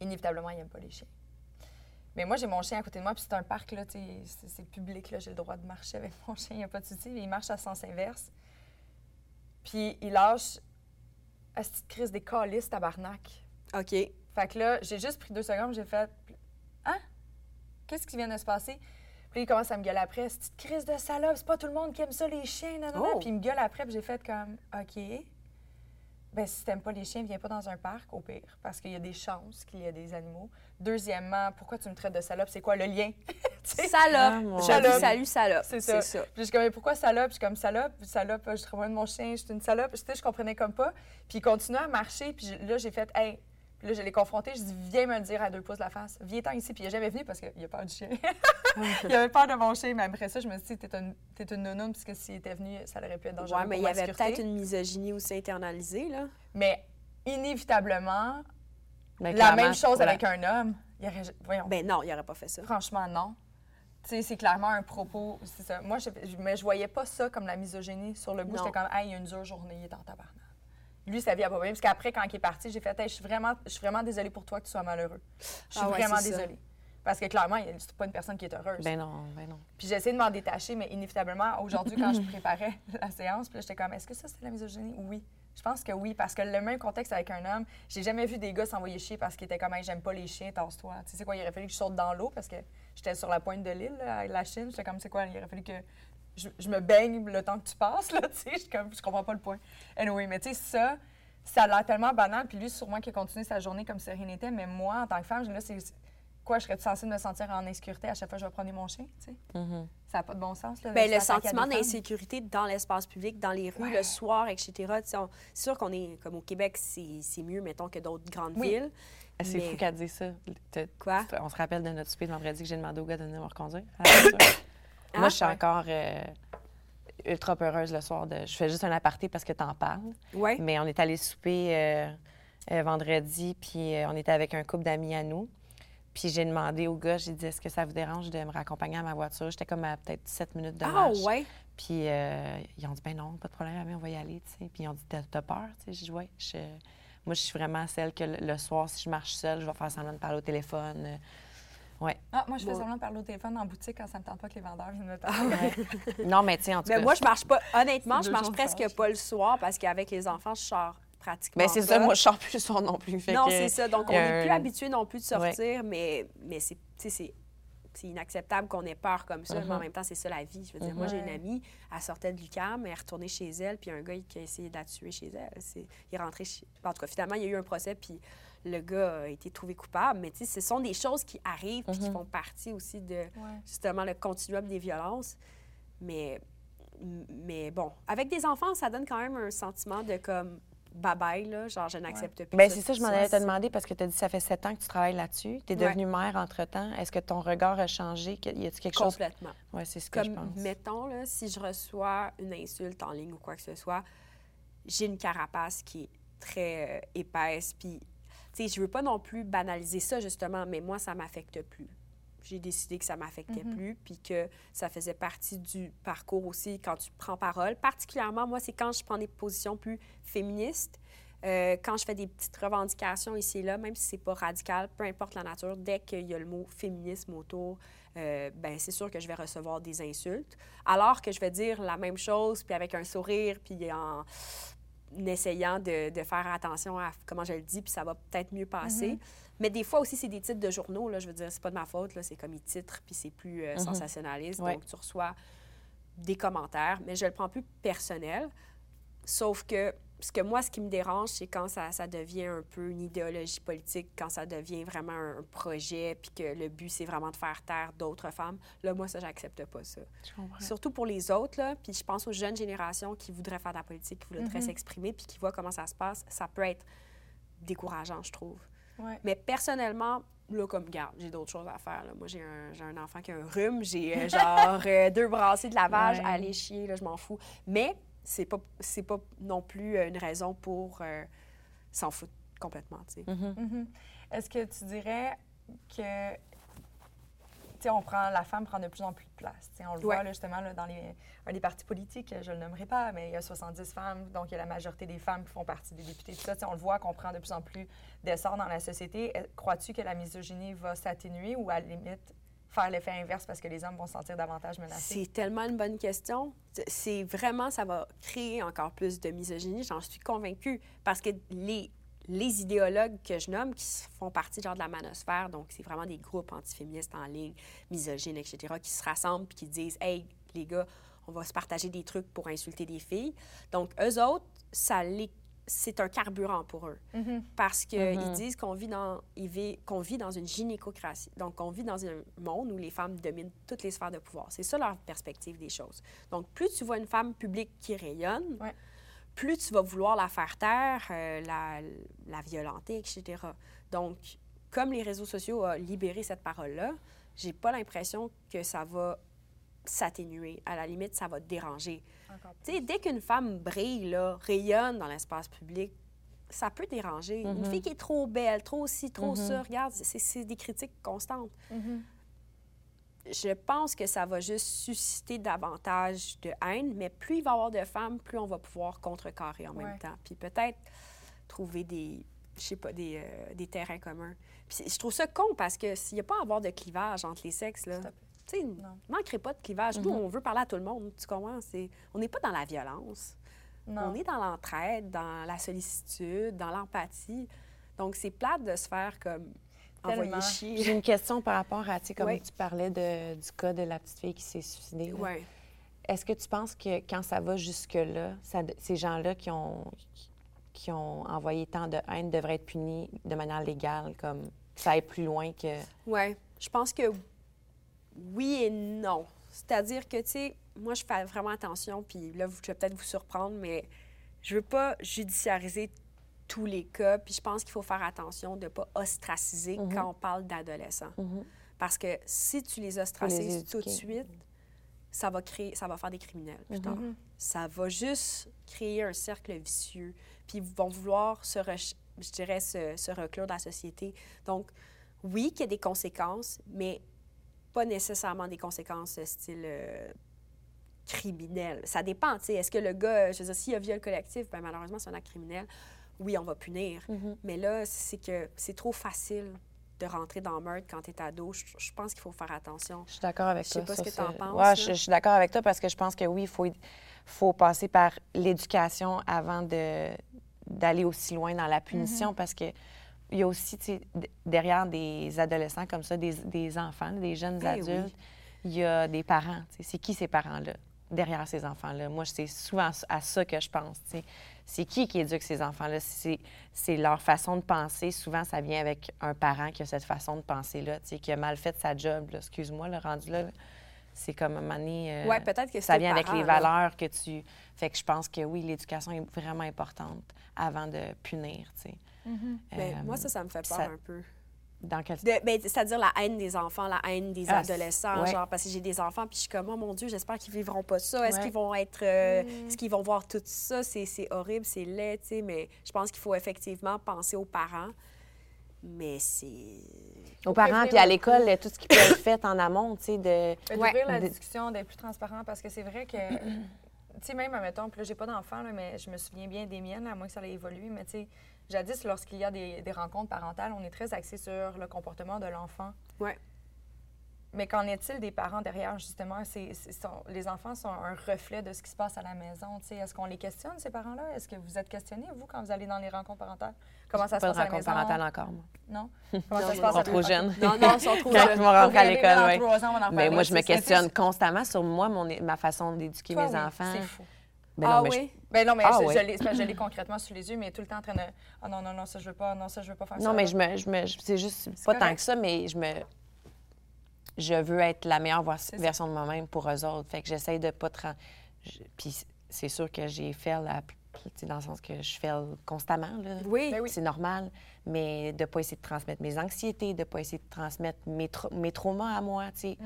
Inévitablement, il n'aime pas les chiens. Mais moi, j'ai mon chien à côté de moi, puis c'est un parc, là, c'est public, là, j'ai le droit de marcher avec mon chien, il n'y a pas de souci. Il marche à sens inverse. Puis il lâche à cette crise des calices, tabarnak. OK. Fait que là, j'ai juste pris deux secondes, j'ai fait Hein? Qu'est-ce qui vient de se passer? Puis il commence à me gueuler après, cette petite crise de salope, c'est pas tout le monde qui aime ça, les chiens, non, non, non. Oh. Puis il me gueule après, puis j'ai fait comme OK. Ben, si t'aimes pas les chiens, viens pas dans un parc, au pire, parce qu'il y a des chances qu'il y ait des animaux. Deuxièmement, pourquoi tu me traites de salope? C'est quoi le lien? Salope. Ah, vous salue, salope. C'est ça. C'est ça. Puis je suis comme, mais pourquoi salope? Je suis comme, salope, salope, je travaille de mon chien, je suis une salope. Tu sais, je comprenais comme pas. Puis il continuait à marcher, puis je- là, j'ai fait, hey. Puis là, je l'ai confronté, je dis, viens me le dire à deux pouces de la face. Viens-t'en ici. Puis il n'est jamais venu parce qu'il a peur du chien. il avait peur de mon chien, mais après ça, je me suis dit, t'es une, t'es une nounoune, puisque s'il était venu, ça aurait pu être dangereux. Ouais, mais il y avait peut-être une misogynie aussi internalisée, là. Mais inévitablement, la même chose avec un homme. Il aurait, voyons, Ben non, il n'aurait pas fait ça. Franchement, non. Tu sais, c'est clairement un propos. C'est ça. Moi, je, mais je voyais pas ça comme la misogynie. Sur le bout, j'étais comme, hey, il y a une dure journée, il est en tabarnak. Lui, sa vie a pas bien. Parce qu'après, quand il est parti, j'ai fait, hey, je suis vraiment, je suis vraiment désolée pour toi que tu sois malheureux. Je suis Ah ouais, vraiment ça. désolée. Parce que clairement, c'est pas une personne qui est heureuse. Ben non, ben non. Puis j'ai essayé de m'en détacher, mais inévitablement, aujourd'hui, quand je préparais la séance, puis j'étais comme, est-ce que ça, c'est la misogynie? Oui. Je pense que oui, parce que le même contexte avec un homme, j'ai jamais vu des gars s'envoyer chier parce qu'ils étaient comme, Hey, j'aime pas les chiens, tasse-toi. Tu sais, quoi, il aurait fallu que je saute dans l'eau parce que j'étais sur la pointe de l'île, la Chine. J'étais comme, c'est quoi, il aurait fallu que je, je me baigne le temps que tu passes, là, tu sais. Je suis comme, je comprends pas le point. Anyway, mais tu sais, ça, ça a l'air tellement banal, puis lui, sûrement qu'il a continué sa journée comme si rien n'était, mais moi, en tant que femme, là, c'est. Quoi, je serais censée me sentir en insécurité à chaque fois que je vais prendre mon chien, tu sais? Mhm. Ça n'a pas de bon sens, là. Ben, le sentiment d'insécurité dans l'espace public, dans les rues, Ouais. le soir, etc. On- C'est sûr qu'on est, comme au Québec, c'est c'est mieux, mettons, que d'autres grandes Oui. villes. Ah, C'est Mais- fou qu'elle dise ça. Quoi? On se rappelle de notre souper de vendredi que j'ai demandé au gars de venir me reconduire. Ah, Moi, je suis ouais. encore euh, ultra peureuse le soir. De... Je fais juste un aparté parce que t'en parles. Oui. Mais on est allé souper euh, euh, vendredi, puis on était avec un couple d'amis à nous. Puis j'ai demandé au gars, j'ai dit, est-ce que ça vous dérange de me raccompagner à ma voiture? J'étais comme à peut-être 17 minutes de Ah, marche. ouais. Puis ils ont dit, ben non, pas de problème, on va y aller, tu sais. Puis ils ont dit, t'as peur? Tu sais, j'ai dit, ouais. Je- Moi, je suis vraiment celle que le, le soir, si je marche seule, je vais faire semblant de parler au téléphone. Ouais. Ah, moi, je fais Bon. semblant de parler au téléphone en boutique quand ça me tente pas que les vendeurs viennent me parler. non, mais tu sais, en tout Mais cas. moi, je marche pas. Honnêtement, je marche presque pas le soir parce qu'avec les enfants, je sors pratiquement. Ben, c'est ça, moi, je sors plus le soir non plus. fait Non, que- c'est ça. Donc, on n'est plus habitué non plus de sortir, mais, mais c'est, c'est, c'est inacceptable qu'on ait peur comme ça. Mais en Mhm. même temps, c'est ça la vie. Je veux dire, moi, j'ai une Ouais. amie, elle sortait de l'UQAM, elle est retournée chez elle, puis il y a un gars qui a essayé de la tuer chez elle. C'est, il est rentré chez... En tout cas, finalement, il y a eu un procès, puis le gars a été trouvé coupable. Mais tu sais, ce sont des choses qui arrivent, puis qui Mhm. font partie aussi de, Ouais. justement, le continuum des violences. Mais, mais bon, avec des enfants, ça donne quand même un sentiment de comme bye-bye, là, genre je n'accepte plus. Ben, c'est ça, je m'en allais te demander parce que tu as dit que ça fait sept ans que tu travailles là-dessus. Tu es Ouais. devenue mère entre-temps. Est-ce que ton regard a changé? Y a-t-il quelque chose? Complètement. Oui, c'est ce que je Comme, pense. mettons, là, si je reçois une insulte en ligne ou quoi que ce soit, j'ai une carapace qui est très euh, épaisse. Puis, sais, je veux pas non plus banaliser ça, justement, mais moi, ça m'affecte plus. J'ai décidé que ça m'affectait Mhm. plus, puis que ça faisait partie du parcours aussi quand tu prends parole. Particulièrement, moi, c'est quand je prends des positions plus féministes, euh, quand je fais des petites revendications ici et là, même si c'est pas radical, peu importe la nature, dès qu'il y a le mot féminisme autour, euh, ben c'est sûr que je vais recevoir des insultes. Alors que je vais dire la même chose, puis avec un sourire, puis en essayant de, de faire attention à comment je le dis, puis ça va peut-être mieux passer. Mhm. Mais des fois aussi, c'est des titres de journaux, là, je veux dire, c'est pas de ma faute, c'est comme ils titrent, puis c'est plus euh, Mhm. sensationnaliste. Ouais. Donc, tu reçois des commentaires, mais je le prends plus personnel. Sauf que ce que moi, ce qui me dérange, c'est quand ça, ça devient un peu une idéologie politique, quand ça devient vraiment un, projet, puis que le but, c'est vraiment de faire taire d'autres femmes. Là, moi, ça, j'accepte pas ça. Surtout pour les autres, là, puis je pense aux jeunes générations qui voudraient faire de la politique, qui voudraient Mhm. s'exprimer, puis qui voient comment ça se passe. Ça peut être décourageant, je trouve. Ouais. Mais personnellement, là, comme garde, j'ai d'autres choses à faire. là. Moi, j'ai un, un enfant qui a un rhume, j'ai euh, genre euh, deux brassées de lavage, Ouais. aller chier, là, je m'en fous. Mais c'est pas, c'est pas non plus euh, une raison pour euh, s'en foutre complètement, tu sais. Mhm. Mhm. Est-ce que tu dirais que, tu sais, on prend, la femme prend de plus en plus de place. Tu sais, on le voit là, justement là, dans les, un des partis politiques, je ne le nommerai pas, mais il y a 70 femmes, donc il y a la majorité des femmes qui font partie des députés. Tout ça, tu sais, on le voit qu'on prend de plus en plus d'essor dans la société. Crois-tu que la misogynie va s'atténuer ou à la limite faire l'effet inverse parce que les hommes vont se sentir davantage menacés? C'est tellement une bonne question. C'est vraiment, ça va créer encore plus de misogynie, j'en suis convaincue. Parce que les, les idéologues que je nomme, qui font partie genre de la manosphère, donc c'est vraiment des groupes antiféministes en ligne, misogynes, etc., qui se rassemblent puis qui disent Hey, les gars, on va se partager des trucs pour insulter des filles. Donc, eux autres, ça les- c'est un carburant pour eux Mhm. parce qu'ils Mhm. disent qu'on vit, dans, qu'on vit dans une gynécocratie. Donc, on vit dans un monde où les femmes dominent toutes les sphères de pouvoir. C'est ça leur perspective des choses. Donc, plus tu vois une femme publique qui rayonne, Ouais. plus tu vas vouloir la faire taire, euh, la, la violenter, etc. Donc, comme les réseaux sociaux ont libéré cette parole-là, j'ai pas l'impression que ça va s'atténuer. À la limite, ça va te déranger. Encore Tu sais, dès qu'une femme brille, là, rayonne dans l'espace public, ça peut déranger. Une Mhm. fille qui est trop belle, trop ci, trop ça, regarde, c'est- des critiques constantes. Mhm. Je pense que ça va juste susciter davantage de haine, mais plus il va y avoir de femmes, plus on va pouvoir contrecarrer en Ouais. même temps. Puis peut-être trouver des, je sais pas, des, euh, des terrains communs. Puis je trouve ça con parce que s'il n'y a pas à avoir de clivage entre les sexes, là. Tu sais, Non. manquerait pas de clivage. Nous, Mhm. on veut parler à tout le monde, tu comprends? C'est- On n'est pas dans la violence. Non. On est dans l'entraide, dans la sollicitude, dans l'empathie. Donc, c'est plate de se faire comme envoyer chier. J'ai une question par rapport à, tu sais, comme Ouais. tu parlais de- du cas de la petite fille qui s'est suicidée. Ouais. Est-ce que tu penses que quand ça va jusque-là, ces gens-là qui ont, qui, ont envoyé tant de haine devraient être punis de manière légale, comme ça aille plus loin que... Ouais. Je pense que oui et non. C'est-à-dire que, tu sais, moi, je fais vraiment attention, puis là, je vais peut-être vous surprendre, mais je veux pas judiciariser tous les cas, puis je pense qu'il faut faire attention de ne pas ostraciser Mhm. quand on parle d'adolescents. Mhm. Parce que si tu les ostracises tout de suite, ça va créer, ça va faire des criminels plus Mhm. tard. Ça va juste créer un cercle vicieux. Puis ils vont vouloir se, je dirais, se, se reclure de la société. Donc, oui, qu'il y a des conséquences, mais pas nécessairement des conséquences euh, style euh, criminel. Ça dépend, tu sais. Est-ce que le gars, je veux dire, s'il y a viol collectif, ben malheureusement, c'est un acte criminel. Oui, on va punir. Mhm. Mais là, c'est que c'est trop facile de rentrer dans le meurtre quand tu es ado. Je, je pense qu'il faut faire attention. Je suis d'accord avec Je sais toi. pas ce que t'en ce- penses, Ouais, je, je suis d'accord avec toi parce que je pense que oui, il faut, faut passer par l'éducation avant de, d'aller aussi loin dans la punition parce que il y a aussi, derrière des adolescents comme ça, des, des enfants, des jeunes oui. adultes, il y a des parents. C'est qui ces parents-là, derrière ces enfants-là? Moi, c'est souvent à ça que je pense. C'est qui qui éduque ces enfants-là? C'est, leur façon de penser. Souvent, ça vient avec un parent qui a cette façon de penser-là, qui a mal fait sa job. Excuse-moi, le rendu là. là. C'est comme un euh, Ouais, peut-être que c'est ça vient avec les là. valeurs que tu. Fait que je pense que oui, l'éducation est vraiment importante avant de punir, sais. Ben, Euh, moi, ça, ça me fait peur ça- un peu. Dans quel De- ben, C'est-à-dire la haine des enfants, la haine des Ah, adolescents. ouais. Genre, parce que j'ai des enfants, puis je suis comme, oh mon Dieu, j'espère qu'ils vivront pas ça. Est-ce Ouais. qu'ils vont être. euh, Est-ce qu'ils vont voir tout ça? C'est c'est horrible, c'est laid, tu sais. Mais je pense qu'il faut effectivement penser aux parents. Mais c'est. Aux parents, puis à le l'école, tout ce qui peut être fait en amont, tu sais, de. Ouais. D'ouvrir la De- discussion, d'être plus transparent, parce que c'est vrai que, tu sais, même, admettons, puis là, j'ai pas d'enfants, là, mais je me souviens bien des miennes, à moins que ça ait évolué, mais tu sais, jadis, lorsqu'il y a des, des rencontres parentales, on est très axé sur le comportement de l'enfant. Ouais. Mais qu'en est-il des parents derrière, justement? Sont- les enfants sont un reflet de ce qui se passe à la maison. tu sais. Est-ce qu'on les questionne, ces parents-là? Est-ce que vous êtes questionnés, vous, quand vous allez dans les rencontres parentales? Comment ça se pas de passe à la rencontre maison? parentale encore, moi. Non? Comment Non, ça se non, passe Ils sont trop jeunes. Non, non, ils sont trop Quand jeunes. ils vont rentrer à l'école, oui. Mais moi, je me questionne constamment sur moi, mon, ma façon d'éduquer mes oui, enfants. C'est fou. Ben ah mais je- oui? Ben non, mais Ah je, ouais. je l'ai, concrètement sous les yeux, mais tout le temps en train de. Ah non, non, non, ça, je veux pas. Non, ça, je veux pas faire ça. Non, mais je me, je me, je- c'est juste pas tant que ça, mais je me, je veux être la meilleure ça. version de moi-même pour eux autres. Fait que j'essaye de pas tra- je- Puis c'est sûr que j'ai fait la, tu sais, dans le sens que je fais constamment là. Oui. Ben oui. C'est normal, mais de pas essayer de transmettre mes anxiétés, de pas essayer de transmettre mes, tra- mes traumas à moi, tu sais.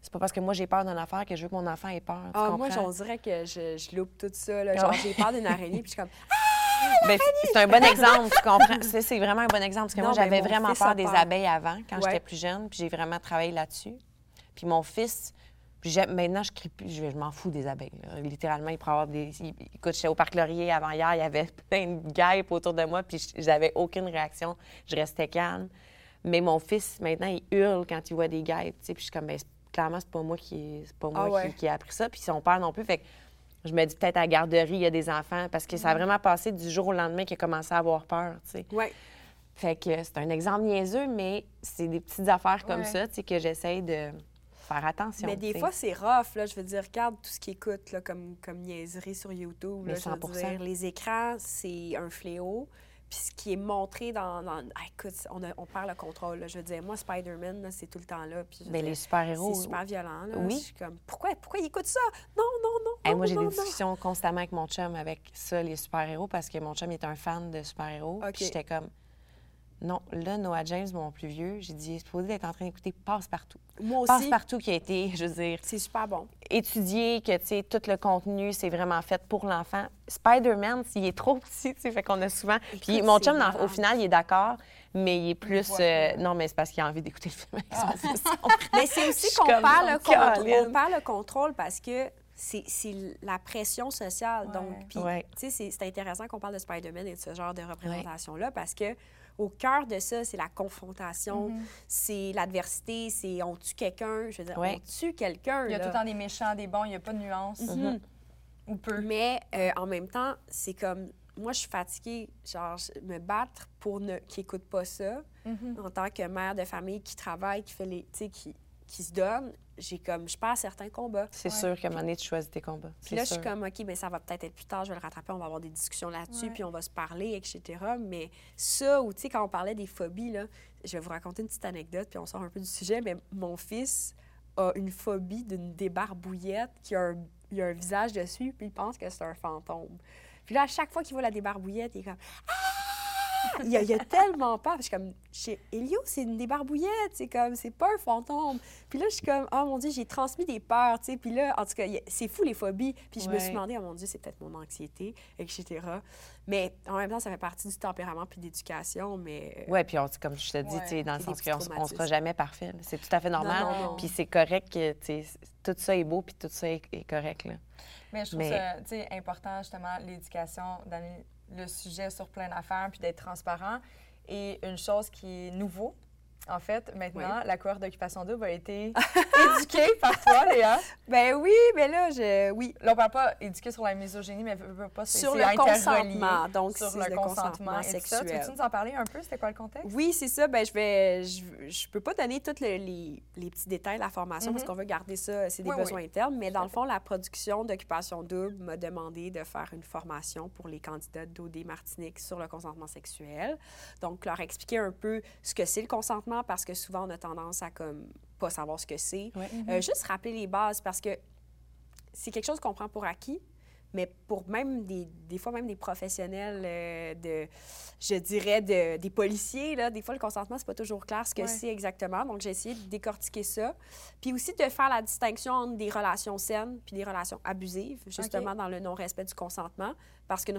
C'est pas parce que moi j'ai peur d'une affaire que je veux que mon enfant ait peur. Ah, moi, on dirait que je, je loupe tout ça. Là. Ah Genre, j'ai peur d'une araignée, puis je suis comme, Ben, c'est un bon exemple, tu comprends? C'est, c'est vraiment un bon exemple. Parce que Non, moi, j'avais vraiment peur des peur. abeilles avant, quand Ouais. j'étais plus jeune, puis j'ai vraiment travaillé là-dessus. Puis mon fils, puis maintenant, je crie plus, je, je m'en fous des abeilles. là. Littéralement, il pourrait avoir des. il- écoute, j'étais au Parc Laurier avant hier, il y avait plein de guêpes autour de moi, puis je- j'avais aucune réaction. Je restais calme. Mais mon fils, maintenant, il hurle quand il voit des guêpes, tu sais, puis je suis comme, ben, clairement, c'est pas moi qui, c'est pas moi Ah ouais. qui, qui ai appris ça, puis son père non plus. Fait que je me dis peut-être à la garderie, il y a des enfants, parce que ça a vraiment passé du jour au lendemain qu'il a commencé à avoir peur, tu sais. ouais. Fait que c'est un exemple niaiseux, mais c'est des petites affaires comme Ouais. ça, tu sais, que j'essaye de faire attention. Mais des fois, c'est rough, là. Je veux dire, regarde tout ce qu'ils écoutent, là, comme, comme niaiserie sur YouTube. Mais Là, je veux 100%. dire, les écrans, c'est un fléau. Puis ce qui est montré dans... dans- Ah, écoute, on, a- on perd le contrôle, là. Je veux dire, moi, Spider-Man, c'est tout le temps là. Puis Ben, les super-héros. C'est super violent, là. Oui. Je suis comme, pourquoi, pourquoi ils écoutent ça? Non, non, non, Hey, non, moi, j'ai des non. discussions constamment avec mon chum avec ça, les super-héros, parce que mon chum est un fan de super-héros. Puis j'étais comme, non, là, Noah James, mon plus vieux, j'ai dit, il est supposé d'être en train d'écouter Passe-Partout. Moi aussi, Passe-Partout qui a été, je veux dire, c'est super bon. étudié, que, tu sais, tout le contenu, c'est vraiment fait pour l'enfant. Spider-Man, il est trop petit, tu sais, fait qu'on a souvent... Puis mon chum, dans- au final, il est d'accord, mais il est plus... euh, non, mais c'est parce qu'il a envie d'écouter le film Ah. Mais c'est aussi qu'on perd, le contrôle- on perd le contrôle parce que c'est la pression sociale. Ouais. Donc, puis, Ouais. tu sais, c'est- c'est intéressant qu'on parle de Spider-Man et de ce genre de représentation-là parce que au cœur de ça, c'est la confrontation, c'est l'adversité, c'est on tue quelqu'un. Je veux dire, Ouais. on tue quelqu'un. Il y a là. tout le temps des méchants, des bons, il n'y a pas de nuance. Mhm. Ou peu. Mais euh, en même temps, c'est comme moi, je suis fatiguée, genre, je- me battre pour ne qui écoute pas ça. Mhm. En tant que mère de famille qui travaille, qui fait les, tu sais, qui, qui se donne, j'ai comme, je perds certains combats. C'est Ouais. sûr qu'à un moment donné, tu choisis tes combats. Puis là, je suis comme, OK, mais ça va peut-être être plus tard, je vais le rattraper, on va avoir des discussions là-dessus, Ouais. puis on va se parler, etc. Mais ça, ou tu sais, quand on parlait des phobies, là, je vais vous raconter une petite anecdote, puis on sort un peu du sujet, mais mon fils a une phobie d'une débarbouillette qui a un, il a un visage dessus, puis il pense que c'est un fantôme. Puis là, à chaque fois qu'il voit la débarbouillette, il est comme Ah! Il y, a, il y a tellement peur. Puis je suis comme, chez Elio, c'est une des barbouillettes, c'est comme, c'est pas un fantôme. Puis là, je suis comme, oh mon Dieu, j'ai transmis des peurs, tu sais. Puis là, en tout cas, c'est fou les phobies. Puis je me suis demandé, oh mon Dieu, c'est peut-être mon anxiété, etc. Mais en même temps, ça fait partie du tempérament puis de l'éducation, mais. Oui, puis on, comme je te dis, Ouais. tu sais, dans le sens qu'on ne sera jamais parfait. C'est tout à fait normal. non, non. Puis c'est correct que tu sais, tout ça est beau, puis tout ça est, est correct. Là. Mais je trouve Mais- ça tu sais, important, justement, l'éducation, d'amener le sujet sur plein d'affaires, puis d'être transparent. Et une chose qui est nouveau, en fait, maintenant, la cohorte d'occupation double a été éduquée par toi, Léa. Ben oui, mais là, je. Oui. Là, on parle pas éduquée sur la misogynie, mais pas Sur le consentement. Donc, sur le le consentement consentement et tout ça. Tu sexuel. veux-tu nous en parler un peu? C'était quoi le contexte? Oui, c'est ça. Ben, je vais. Je, je peux pas donner tous le- les, les petits détails de la formation parce Mhm. qu'on veut garder ça, c'est des Oui, oui. besoins internes. Mais dans le fond, la production d'Occupation Double m'a demandé de faire une formation pour les candidats d'OD Martinique sur le consentement sexuel. Donc, leur expliquer un peu ce que c'est le consentement parce que souvent, on a tendance à comme pas savoir ce que c'est. Ouais. Euh, juste rappeler les bases parce que c'est quelque chose qu'on prend pour acquis, mais pour même des, des fois même des professionnels euh, de, je dirais, de, des policiers, là, des fois le consentement, c'est pas toujours clair ce que Ouais. c'est exactement. Donc, j'ai essayé de décortiquer ça. Puis aussi de faire la distinction entre des relations saines puis des relations abusives, justement dans le non-respect du consentement, parce qu'une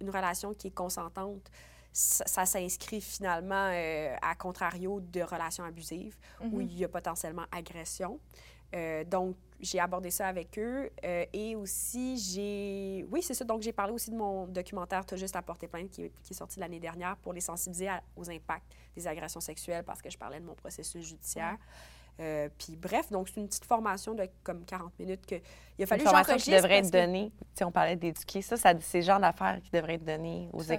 une relation qui est consentante, ça, ça s'inscrit finalement euh, à contrario de relations abusives où il y a potentiellement agression. Euh, donc, j'ai abordé ça avec eux. euh, et aussi, j'ai... Oui, c'est ça. Donc, j'ai parlé aussi de mon documentaire « T'as juste à porter plainte » qui, est- qui est sorti l'année dernière pour les sensibiliser à- aux impacts des agressions sexuelles parce que je parlais de mon processus judiciaire. Euh, puis bref, donc c'est une petite formation de comme 40 minutes que il a fallu Une que formation qui devrait être que- donnée. Tu sais, on parlait d'éduquer. Ça, ça c'est le genre d'affaires qui devraient être données aux fait.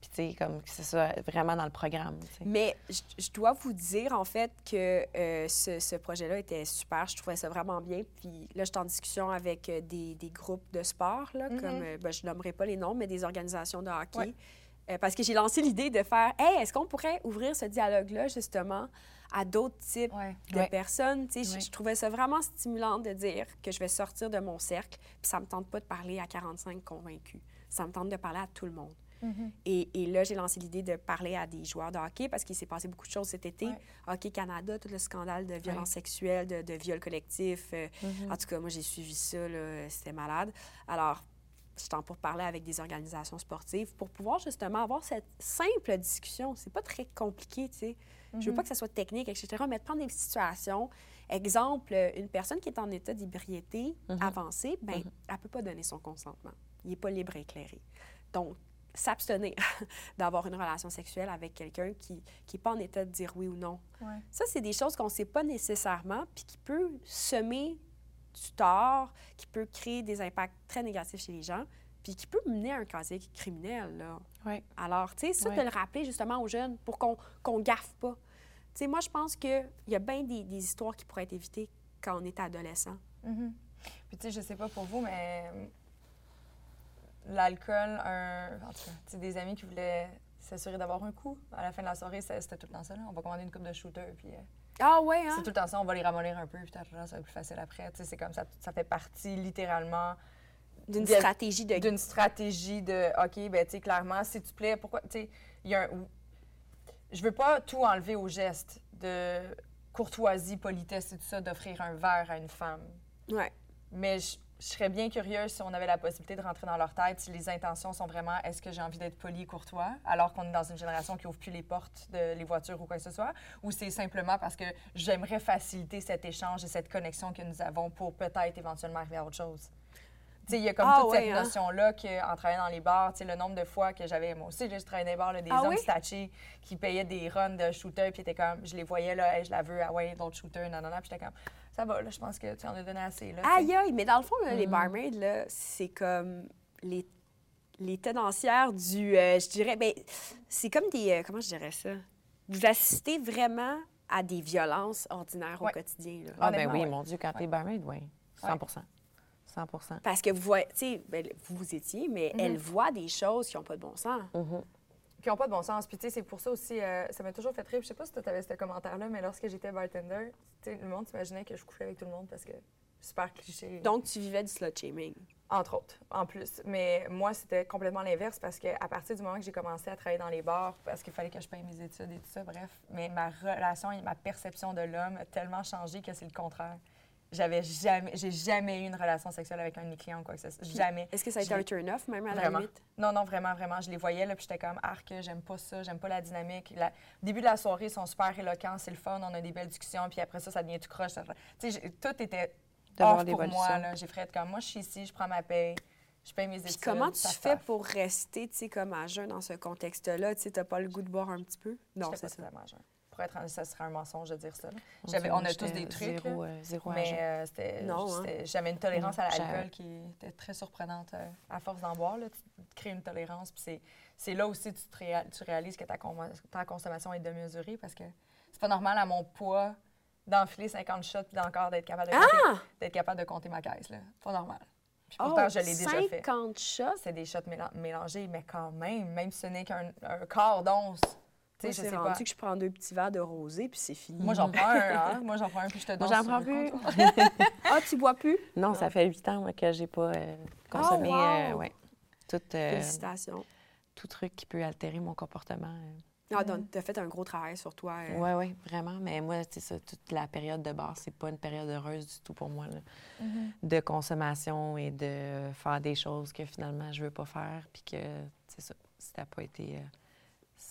Puis, tu sais, comme que ce soit vraiment dans le programme. Mais je, dois vous dire, en fait, que euh, ce, ce projet-là était super. Je trouvais ça vraiment bien. Puis là, je suis en discussion avec euh, des, des groupes de sport, là, Mhm. comme, euh, ben, je nommerai pas les noms, mais des organisations de hockey. Ouais. Euh, parce que j'ai lancé l'idée de faire, hey, est-ce qu'on pourrait ouvrir ce dialogue-là, justement, à d'autres types Ouais. de Ouais. personnes? Tu sais. Je, trouvais ça vraiment stimulant de dire que je vais sortir de mon cercle, puis ça me tente pas de parler à 45 convaincus. Ça me tente de parler à tout le monde. Mhm. Et, et là, j'ai lancé l'idée de parler à des joueurs de hockey parce qu'il s'est passé beaucoup de choses cet été. Ouais. Hockey Canada, tout le scandale de violence sexuelle, de, de viol collectif. euh, Mhm. En tout cas, moi, j'ai suivi ça, c'était malade. Alors, je t'en pour parler avec des organisations sportives pour pouvoir justement avoir cette simple discussion. C'est pas très compliqué, tu sais. Je veux pas que ça soit technique, etc., mais de prendre des situations. Exemple, une personne qui est en état d'ébriété Mhm. avancé, ben, Mhm. elle peut pas donner son consentement. Il n'est pas libre et éclairé. Donc, s'abstenir d'avoir une relation sexuelle avec quelqu'un qui n'est pas en état de dire oui ou non. Ouais. Ça, c'est des choses qu'on ne sait pas nécessairement, puis qui peut semer du tort, qui peut créer des impacts très négatifs chez les gens, puis qui peut mener à un casier criminel. Là. Ouais. Alors, tu sais, ça, Ouais. de le rappeler justement aux jeunes pour qu'on qu'on gaffe pas. Tu sais, moi, je pense qu'il y a bien des, des histoires qui pourraient être évitées quand on est adolescent. Mhm. Puis, tu sais, je sais pas pour vous, mais l'alcool, un... en tout cas, tu sais, des amis qui voulaient s'assurer d'avoir un coup à la fin de la soirée, c'était tout le temps ça. là. On va commander une coupe de shooter, puis euh, Ah ouais, hein? c'est tout le temps ça. On va les ramollir un peu, puis ça va être plus facile après. Tu sais, c'est comme ça, ça fait partie littéralement D'une stratégie de... d'une stratégie de OK, ben tu sais, clairement, s'il te plaît, pourquoi, tu sais, il y a un. Je veux pas tout enlever au geste de courtoisie, politesse et tout ça, d'offrir un verre à une femme. Ouais. Mais je, je serais bien curieuse si on avait la possibilité de rentrer dans leur tête, si les intentions sont vraiment est-ce que j'ai envie d'être poli et courtois, alors qu'on est dans une génération qui ouvre plus les portes de les voitures ou quoi que ce soit, ou c'est simplement parce que j'aimerais faciliter cet échange et cette connexion que nous avons pour peut-être éventuellement arriver à autre chose. Il y a comme Ah toute cette hein? notion-là qu'en travaillant dans les bars, le nombre de fois que j'avais, moi aussi, j'ai travaillé dans les bars, là, des Ah hommes oui? stachés qui payaient des runs de shooter, puis étaient comme, je les voyais, là, Hey, je la veux, ah ouais, d'autres shooters, non, non, non, puis j'étais comme, ça va, là, je pense que tu en as donné assez, là. Aïe, aïe! Mais dans le fond, là, les Mhm. barmaids, là, c'est comme les, les tenancières du... euh, je dirais... Ben, c'est comme des... euh, comment je dirais ça? Vous assistez vraiment à des violences ordinaires Ouais. au quotidien, là. Ah, ben oui, ouais. mon Dieu, quand t'es barmaid, oui. 100% 100% Parce que vous voyez... Tu sais, ben, vous, vous étiez, mais Mhm. elles voient des choses qui n'ont pas de bon sens. Mhm. qui n'ont pas de bon sens. Puis, tu sais, c'est pour ça aussi, euh, ça m'a toujours fait rire. Je sais pas si tu avais ce commentaire-là, mais lorsque j'étais bartender, le monde s'imaginait que je couchais avec tout le monde parce que super cliché. Donc, tu vivais du slut-shaming. Entre autres, en plus. Mais moi, c'était complètement l'inverse parce qu'à partir du moment que j'ai commencé à travailler dans les bars, parce qu'il fallait que je paye mes études et tout ça, bref, mais ma relation et ma perception de l'homme a tellement changé que c'est le contraire. J'avais jamais, j'ai jamais eu une relation sexuelle avec un de mes clients ou quoi que ce soit. Jamais. Est-ce que ça a été un turn-off, même à la Vraiment. limite? Non, non, vraiment, vraiment. Je les voyais, là, puis j'étais comme, arc, j'aime pas ça, j'aime pas la dynamique. La- Au début de la soirée, ils sont super éloquents, c'est le fun, on a des belles discussions, puis après ça, ça devient tout croche. ça- Tu sais, tout était off pour moi, là. J'ai fait comme, moi, je suis ici, je prends ma paye, je paye mes Puis études. comment tu fais pour rester, tu sais, comme à jeun dans ce contexte-là? Tu sais, t'as pas le goût de boire un petit peu? Non, c'est ça. Être ça serait un mensonge de dire ça. J'avais- on a tous des trucs, Zéro, là. euh, zéro Mais euh, c'était, Non, hein. j'avais une tolérance à l'alcool qui était très surprenante. euh, à force d'en boire, là, tu crées une tolérance. Puis c'est, c'est là aussi que tu, te réa- tu réalises que ta, consommation est démesurée parce que c'est pas normal à mon poids d'enfiler 50 shots puis d'encore d'être capable de, Ah! compter, d'être capable de compter ma caisse. Là. Pas normal. Puis pourtant, Oh, je l'ai déjà fait. 50 shots? C'est des shots méla- mélangés, mais quand même, même si ce n'est qu'un un quart d'once. Tu sais, je sais rendu pas. que je prends deux petits verres de rosé, puis c'est fini. Moi, j'en prends un, hein? Moi, j'en prends un, puis je te Moi, donne j'en prends plus. Ah, tu bois plus? Non, ça fait huit ans moi, que j'ai pas euh, consommé wow! euh, ouais, tout, euh, Félicitations. tout truc qui peut altérer mon comportement. euh. Ah, donc, t'as fait un gros travail sur toi. euh. Oui, oui, vraiment. Mais moi, c'est ça, toute la période de bar, c'est pas une période heureuse du tout pour moi. là. Mm-hmm. De consommation et de faire des choses que finalement je veux pas faire. Puis que, c'est ça, ça n'a pas été.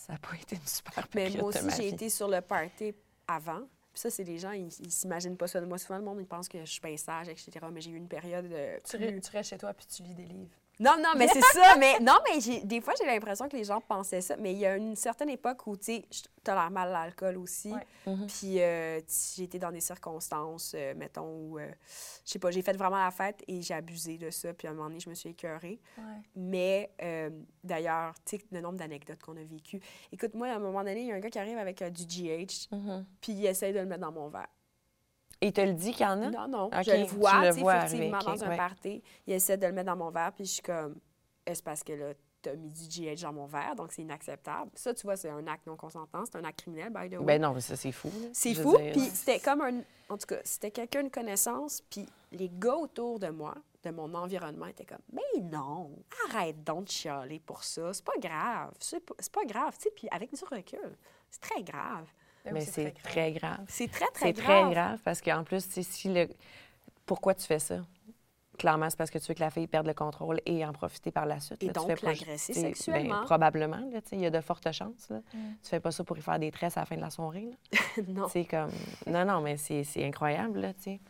Ça a pas été une super Mais moi aussi, j'ai été sur le party avant. Puis ça, c'est les gens, ils, ils s'imaginent pas ça de moi. Souvent, le monde, ils pense que je suis bien sage, etc. Mais j'ai eu une période de... Tu, tu restes chez toi, puis tu lis des livres. Non, non, mais c'est ça. Mais non, mais j'ai- des fois, j'ai l'impression que les gens pensaient ça. Mais il y a une certaine époque où, tu sais, je tolère mal l'alcool aussi. Ouais. Mhm. Puis euh, j'ai été dans des circonstances, euh, mettons, où, euh, je sais pas, j'ai fait vraiment la fête et j'ai abusé de ça. Puis à un moment donné, je me suis écœurée. Ouais. Mais euh, d'ailleurs, tu sais, le nombre d'anecdotes qu'on a vécues. Écoute, moi, à un moment donné, il y a un gars qui arrive avec euh, du GH, Mhm. puis il essaye de le mettre dans mon verre. Et il te le dit qu'il y en a? Non, non, je le vois, le tu sais, vois effectivement, dans un ouais. party. Il essaie de le mettre dans mon verre, puis je suis comme, est-ce parce que là, t'as mis du GH dans mon verre, donc c'est inacceptable. Ça, tu vois, c'est un acte non consentant, c'est un acte criminel, by the way. Ben non, mais ça, c'est fou. C'est fou. Puis c'était comme un. En tout cas, c'était quelqu'un de connaissance. Puis les gars autour de moi, de mon environnement, étaient comme Mais non, arrête donc de chialer pour ça. C'est pas grave. C'est pas, c'est pas grave. Tu sais, puis avec du recul, c'est très grave. Ben oui, Mais c'est très grave. C'est très, très C'est grave. très grave parce qu'en plus, si le... pourquoi tu fais ça? Clairement, c'est parce que tu veux que la fille perde le contrôle et en profiter par la suite. Et là. Tu donc l'agresser sexuellement. ben, probablement, là, tu sais, il y a de fortes chances. Là. Mm. Tu fais pas ça pour y faire des tresses à la fin de la soirée. là. non. C'est comme... Non, non, mais c'est c'est incroyable, là, tu sais.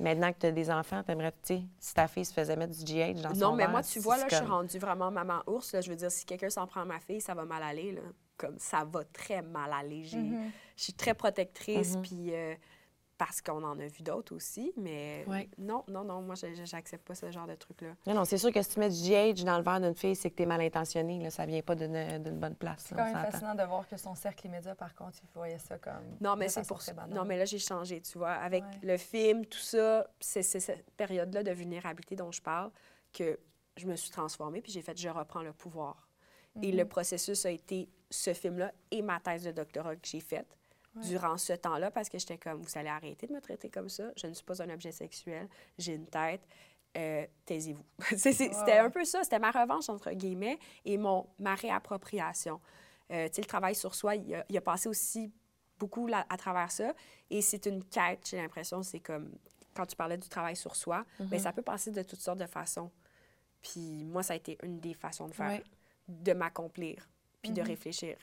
Maintenant que tu as des enfants, t'aimerais, tu sais, si ta fille se faisait mettre du GH dans son Non, mais verre, moi, tu c'est vois, là, je suis rendue vraiment maman ours. Là. Je veux dire, si quelqu'un s'en prend à ma fille, ça va mal aller. Là. Comme ça va très mal aller. J'ai- Mhm. Je suis très protectrice, Mhm. puis euh, parce qu'on en a vu d'autres aussi. Mais Ouais. non, non, non, moi, j'accepte pas ce genre de truc-là. Non, non, c'est sûr que si tu mets du GH dans le verre d'une fille, c'est que tu es mal intentionné. Là. Ça vient pas d'une d'une bonne place. C'est quand même fascinant de voir que son cercle immédiat, par contre, il voyait ça comme. Non, mais c'est pour ça. Non, mais là, j'ai changé, tu vois. Avec Ouais. le film, tout ça, c'est cette période-là de vulnérabilité dont je parle que je me suis transformée, puis j'ai fait je reprends le pouvoir. Et Mhm. le processus a été ce film-là et ma thèse de doctorat que j'ai faite Ouais. durant ce temps-là parce que j'étais comme, vous allez arrêter de me traiter comme ça. Je ne suis pas un objet sexuel. J'ai une tête. Euh, taisez-vous. C'était Ouais. un peu ça. C'était ma revanche, entre guillemets, et mon, ma réappropriation. Euh, tu sais, le travail sur soi, il a, il a passé aussi beaucoup là- à travers ça. Et c'est une quête, j'ai l'impression. C'est comme, quand tu parlais du travail sur soi, bien, ça peut passer de toutes sortes de façons. Puis moi, ça a été une des façons de faire, Ouais. de m'accomplir, puis de Mhm. réfléchir.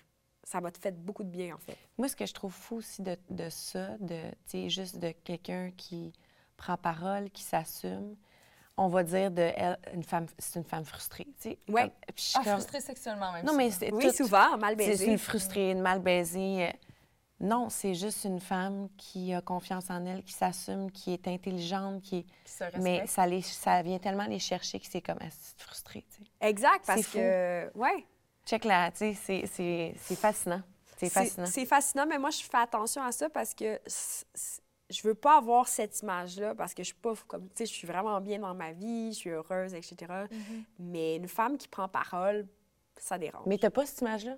Ça m'a fait beaucoup de bien, en fait. Moi, ce que je trouve fou aussi de, de ça, de, tu sais, juste de quelqu'un qui prend parole, qui s'assume, on va dire de elle, une femme, c'est une femme frustrée, tu sais. Suis Ah, comme- frustré sexuellement, même. Non, mais souvent. c'est Oui, tout- souvent, mal C'est baisé. une frustrée, une mal baisée. Non, c'est juste une femme qui a confiance en elle, qui s'assume, qui est intelligente, qui est... Qui se Mais respecte. ça, les, ça vient tellement les chercher que c'est comme, ah, c'est frustré, tu sais? Exact, parce C'est fou. que, ouais, Check là, tu sais, c'est- c'est c'est fascinant. C'est fascinant. c'est fascinant, mais moi, je fais attention à ça parce que je veux pas avoir cette image-là parce que je suis pas comme, tu sais, je suis vraiment bien dans ma vie, je suis heureuse, etc. Mhm. Mais une femme qui prend parole, ça dérange. Mais t'as pas cette image-là?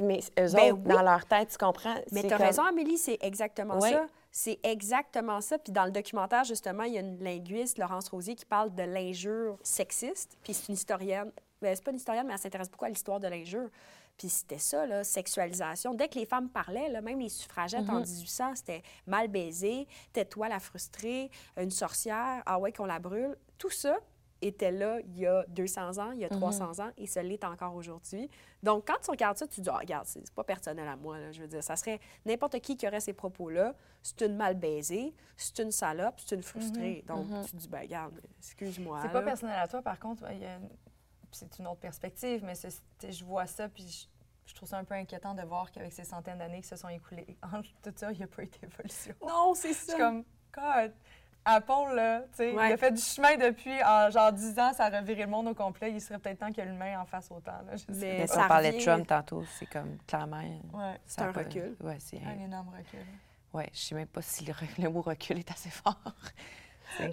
Mais eux Ben autres, oui. dans leur tête, tu comprends? Mais c'est tu as comme- raison, Amélie, c'est exactement ça. C'est exactement ça. Puis dans le documentaire, justement, il y a une linguiste, Laurence Rosier, qui parle de l'injure sexiste. Puis c'est une historienne. Ben, c'est pas une historienne, mais elle s'intéresse beaucoup à l'histoire de l'injure. Puis c'était ça, là, sexualisation. Dès que les femmes parlaient, là, même les suffragettes en 1800, c'était mal baisé, tais-toi la frustrée, une sorcière, ah ouais, qu'on la brûle. Tout ça était là il y a 200 ans, il y a 300 ans, et ça l'est encore aujourd'hui. Donc, quand tu regardes ça, tu te dis, ah, regarde, c'est pas personnel à moi, là, je veux dire, ça serait n'importe qui qui aurait ces propos-là. C'est une mal baisée, c'est une salope, c'est une frustrée. Donc, tu te dis, ben, regarde, excuse-moi. C'est pas personnel à toi, par contre, il y a une- c'est une autre perspective, mais je vois ça, puis je, je trouve ça un peu inquiétant de voir qu'avec ces centaines d'années qui se sont écoulées, entre tout ça, il n'y a pas eu d'évolution. Non, c'est Je ça. suis comme, God, Apple, là, tu sais, Ouais. il a fait du chemin depuis, en genre 10 ans, ça a reviré le monde au complet. Il serait peut-être temps que l'humain en fasse autant, là, je sais Mais ça on parlait de Trump tantôt, c'est comme clairement. Ouais, C'est un pas- recul. Ouais, c'est un énorme recul. ouais, je sais même pas si le mot recul est assez fort.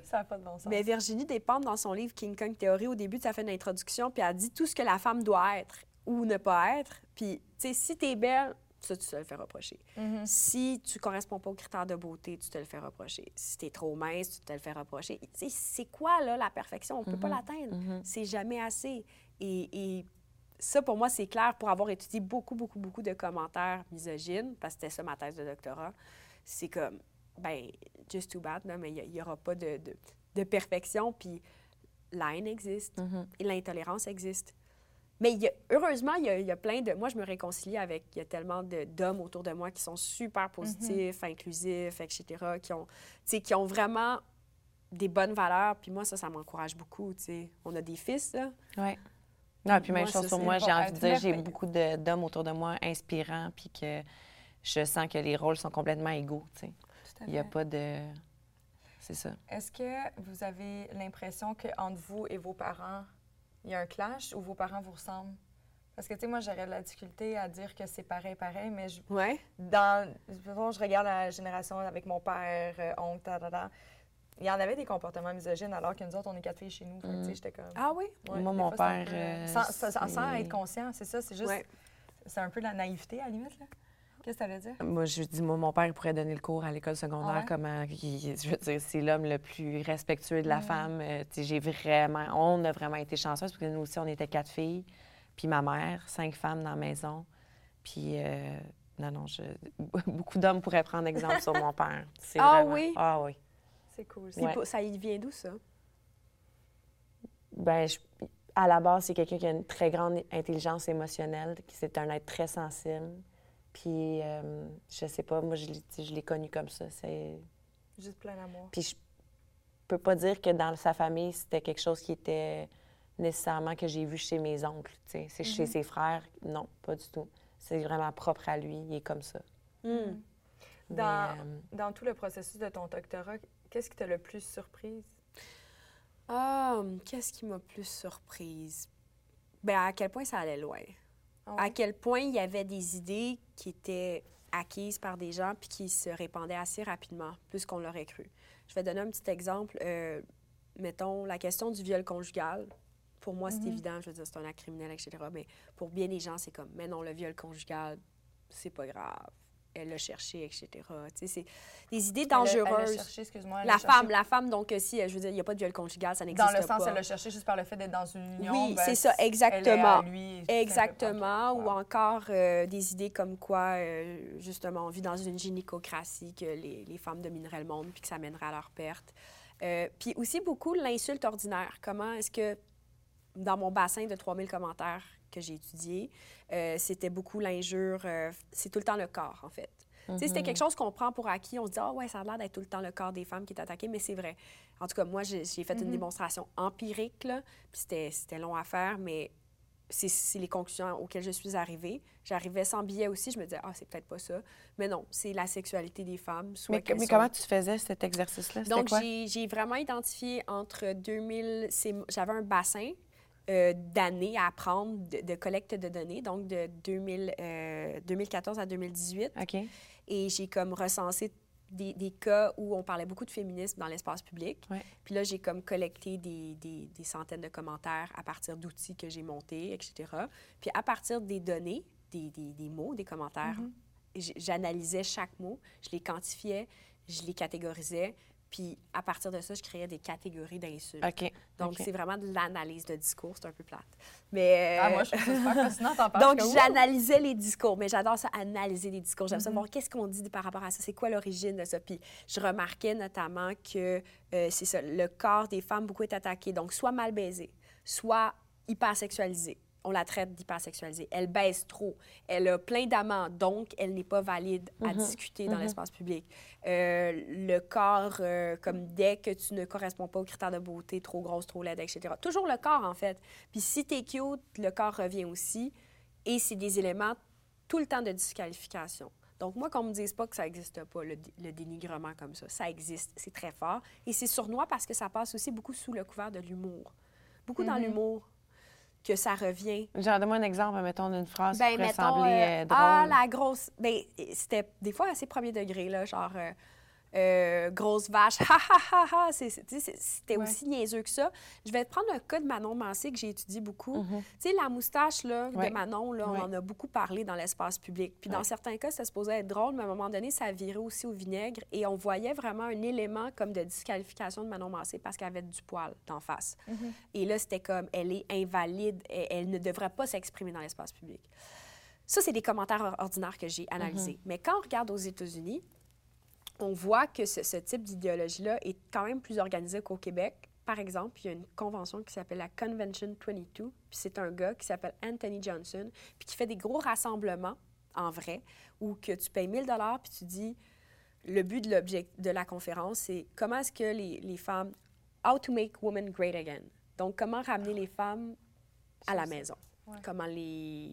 Ça n'a pas de bon sens. Mais Virginie Despentes, dans son livre King Kong Theory, au début, ça fait une introduction, puis elle dit tout ce que la femme doit être ou ne pas être. Puis, tu sais, si t'es belle, ça, tu te le fais reprocher. Mhm. Si tu corresponds pas aux critères de beauté, tu te le fais reprocher. Si t'es trop mince, tu te le fais reprocher. Tu sais, c'est quoi, là, la perfection? On peut pas l'atteindre. C'est jamais assez. Et, et ça, pour moi, c'est clair pour avoir étudié beaucoup, beaucoup, beaucoup de commentaires misogynes, parce que c'était ça ma thèse de doctorat. C'est comme, ben, just too bad, là, mais il n'y aura pas de, de, de perfection. Puis la haine existe et l'intolérance existe. Mais il y a- heureusement, il y, a, il y a plein de... Moi, je me réconcilie avec... Il y a tellement d'hommes autour de moi qui sont super positifs, inclusifs, etc., qui ont, qui ont vraiment des bonnes valeurs. Puis moi, ça, ça m'encourage beaucoup, tu sais. On a des fils, là. Ouais. Non, puis même Moi, chose pour moi, j'ai envie de dire, j'ai beaucoup d'hommes autour de moi inspirants, puis que je sens que les rôles sont complètement égaux, tu sais. Tout à Il n'y a pas de... C'est ça. Est-ce que vous avez l'impression qu'entre vous et vos parents, il y a un clash ou vos parents vous ressemblent? Parce que, tu sais, moi, j'aurais de la difficulté à dire que c'est pareil, pareil, mais je, Ouais. dans, je regarde la génération avec mon père, euh, oncle, ta, ta, ta, il y en avait des comportements misogynes alors que nous autres, on est quatre filles chez nous. Que, tu sais, j'étais comme... Ah oui? Ouais, Moi, mon fois, c'est un père, peu, euh, sans, être conscient, c'est ça, c'est juste... Ouais. C'est un peu de la naïveté, à la limite, là. Qu'est-ce que ça veut dire? Moi, je dis, moi, mon père il pourrait donner le cours à l'école secondaire, Ah ouais? comment, il- je veux dire, c'est l'homme le plus respectueux de la Mhm. femme. Euh, j'ai vraiment, on a vraiment été chanceuses parce que nous aussi, on était quatre filles, puis ma mère, cinq femmes dans la maison. Puis, euh, non, non, je, beaucoup d'hommes pourraient prendre exemple sur mon père. Ah vraiment- oui? Ah oui. C'est cool, ça. Ouais. y vient d'où, ça? Ben, je- à la base, c'est quelqu'un qui a une très grande intelligence émotionnelle, qui c'est un être très sensible. Puis, euh, je sais pas, moi, je, je l'ai connu comme ça. C'est... Juste plein d'amour. Puis je peux pas dire que dans sa famille, c'était quelque chose qui était nécessairement que j'ai vu chez mes oncles. tu sais. C'est chez ses frères, non, pas du tout. C'est vraiment propre à lui, il est comme ça. Hmm. Mais, Dans, euh, dans tout le processus de ton doctorat, qu'est-ce qui t'a le plus surprise? Ah, qu'est-ce qui m'a plus surprise? Ben, à quel point ça allait loin? Ah À quel point il y avait des idées qui étaient acquises par des gens puis qui se répandaient assez rapidement, plus qu'on l'aurait cru. Je vais donner un petit exemple. Euh, mettons, la question du viol conjugal. Pour moi, c'est Mhm. évident, je veux dire, c'est un acte criminel, etc. Mais pour bien des gens, c'est comme, mais non, le viol conjugal, c'est pas grave. Elle l'a cherché, etc. Tu sais, c'est des idées Elle a- Elle dangereuses. cherché, excuse-moi. La cherché- femme, la femme, donc, euh, si, euh, je veux dire, il n'y a pas de viol conjugal, ça n'existe Dans pas. le sens, elle l'a cherché juste par le fait d'être dans une union. Oui, ben, c'est ça, elle est à exactement. lui, Exactement, pas- ou Wow. encore euh, des idées comme quoi, euh, justement, on vit dans une gynécocratie, que les, les femmes domineraient le monde, puis que ça mènerait à leur perte. Euh, puis aussi beaucoup l'insulte ordinaire. Comment est-ce que, dans mon bassin de 3000 commentaires que j'ai étudié, euh, c'était beaucoup l'injure, euh, c'est tout le temps le corps, en fait. C'était quelque chose qu'on prend pour acquis. On se dit, ah ouais, ça a l'air d'être tout le temps le corps des femmes qui est attaqué, mais c'est vrai. En tout cas, moi, j'ai fait une démonstration empirique, là, puis c'était- long à faire, mais c'est- les conclusions auxquelles je suis arrivée. J'arrivais sans billet aussi, je me disais, ah, c'est peut-être pas ça. Mais non, c'est la sexualité des femmes. Soit mais, qu'elles mais sont- comment tu faisais cet exercice-là? Donc, j'ai vraiment identifié entre 2000, c'est- j'avais un bassin euh, d'années à apprendre de, de collecte de données, donc de 2000, euh, 2014 à 2018. OK. Et j'ai comme recensé des, des cas où on parlait beaucoup de féminisme dans l'espace public. Ouais. Puis là, j'ai comme collecté des, des- des centaines de commentaires à partir d'outils que j'ai montés, etc. Puis à partir des données, des, mots, des commentaires, j- j'analysais chaque mot, je les quantifiais, je les catégorisais. Puis à partir de ça, je créais des catégories d'insultes. OK. Donc, c'est vraiment de l'analyse de discours. C'est un peu plate. Mais, Ah, euh, moi, je trouve ça super fascinant, t'en parles. donc, j'analysais les discours, mais j'adore ça, analyser les discours. J'aime ça Mm-hmm. voir qu'est-ce qu'on dit par rapport à ça, c'est quoi l'origine de ça. Puis je remarquais notamment que euh, c'est ça, le corps des femmes beaucoup est attaqué. Donc, soit mal baisé, soit hypersexualisé. On la traite d'hypersexualisée. Elle baisse trop. Elle a plein d'amants, donc elle n'est pas valide à discuter dans l'espace public. Euh, le corps, euh, comme dès que tu ne corresponds pas aux critères de beauté, trop grosse, trop laide, etc. Toujours le corps, en fait. Puis si t'es cute, le corps revient aussi. Et c'est des éléments tout le temps de disqualification. Donc, moi, qu'on me dise pas que ça n'existe pas, le, dé- le dénigrement comme ça, ça existe, c'est très fort. Et c'est sournois parce que ça passe aussi beaucoup sous le couvert de l'humour. Beaucoup dans l'humour que ça revient. Genre, donne-moi un exemple, mettons, d'une phrase Ben, qui pourrait mettons, sembler euh, euh, drôle. ah, la grosse... Ben, c'était des fois assez premier degré, là, genre... euh, euh, grosse vache, ha ha ha ha. C'était Ouais. aussi niaiseux que ça. Je vais te prendre un cas de Manon Mancé que j'ai étudié beaucoup. Tu sais, la moustache là. Ouais. de Manon, là, on en a beaucoup parlé dans l'espace public. Puis dans certains cas, ça supposait être drôle, mais à un moment donné, ça virait aussi au vinaigre. Et on voyait vraiment un élément comme de disqualification de Manon Mancé parce qu'elle avait du poil d'en face. Et là, c'était comme, elle est invalide, elle, elle ne devrait pas s'exprimer dans l'espace public. Ça, c'est des commentaires or- ordinaires que j'ai analysés. Mais quand on regarde aux États-Unis, on voit que ce, ce type d'idéologie-là est quand même plus organisé qu'au Québec. Par exemple, il y a une convention qui s'appelle la Convention 22, puis c'est un gars qui s'appelle Anthony Johnson, puis qui fait des gros rassemblements, en vrai, où que tu payes 1000 dollars puis tu dis, le but de, la conférence, c'est comment est-ce que les, les femmes, how to make women great again? Donc, comment ramener les femmes à la maison? Ouais. Comment les,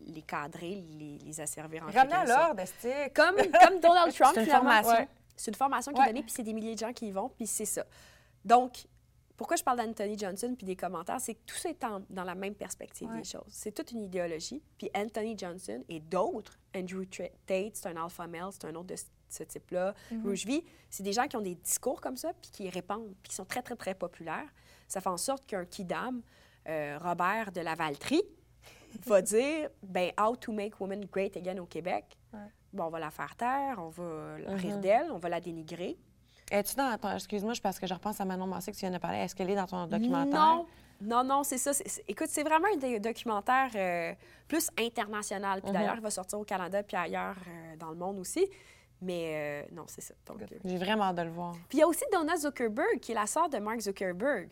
les cadrer, les, les asservir en Ramener à quelque sorte. l'ordre. Comme, comme Donald Trump, C'est une formation. Ouais. C'est une formation qui est donnée, puis c'est des milliers de gens qui y vont, puis c'est ça. Donc, pourquoi je parle d'Anthony Johnson puis des commentaires, c'est que tout ça est en- dans la même perspective Ouais. des choses. C'est toute une idéologie. Puis Anthony Johnson et d'autres, Andrew Tate, c'est un alpha male, c'est un autre de ce- type-là. Rouge V, c'est des gens qui ont des discours comme ça, puis qui répandent, puis qui sont très, très, très populaires. Ça fait en sorte qu'un kidam, euh, Robert de la Valtrie, va dire ben how to make women great again au Québec. Ouais. Bon, on va la faire taire, on va la Mm-hmm. rire d'elle, on va la dénigrer. Es-tu dans ton... Excuse-moi, je- parce que je repense à Manon Massé que tu viens de parler. Est-ce qu'elle est dans ton documentaire? Non, non, non, c'est ça. Écoute, c'est vraiment un documentaire euh, plus international. Mm-hmm. Puis d'ailleurs, il va sortir au Canada puis ailleurs euh, dans le monde aussi. Mais euh, non, c'est ça. J'ai vraiment hâte de le voir. Puis il y a aussi Donna Zuckerberg, qui est la sœur de Mark Zuckerberg,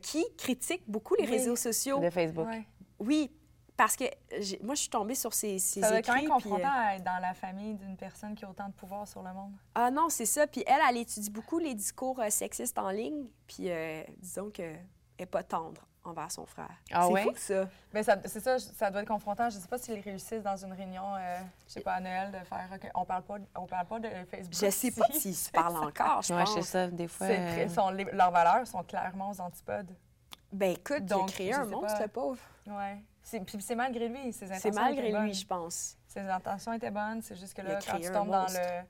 qui critique beaucoup les Oui. réseaux sociaux. De Facebook. Ouais. Oui, parce que j'ai- moi, je suis tombée sur ses, ses Ça doit écrits. être quand même puis, euh, confrontant à être dans la famille d'une personne qui a autant de pouvoir sur le monde. Ah non, c'est ça. Puis elle, elle étudie beaucoup les discours euh, sexistes en ligne. Puis euh, disons qu'elle n'est pas tendre envers son frère. Ah c'est ouais? fou, ça. Mais ça- c'est ça, ça doit être confrontant. Je ne sais pas s'ils réussissent dans une réunion, euh, je sais pas, à Noël, de faire OK, on parle pas, on parle pas de Facebook. Je sais pas s'ils se parlent encore, je Ouais, pense. c'est ça, des fois. C'est euh, très- sont- les- leurs valeurs sont clairement aux antipodes. Ben écoute, Donc, il a créé un monstre, pas. le pauvre. Ouais. C'est- malgré lui. Ses intentions C'est malgré étaient lui, bonnes. je pense. Ses intentions étaient bonnes. C'est juste que là, quand tu tombes dans, le,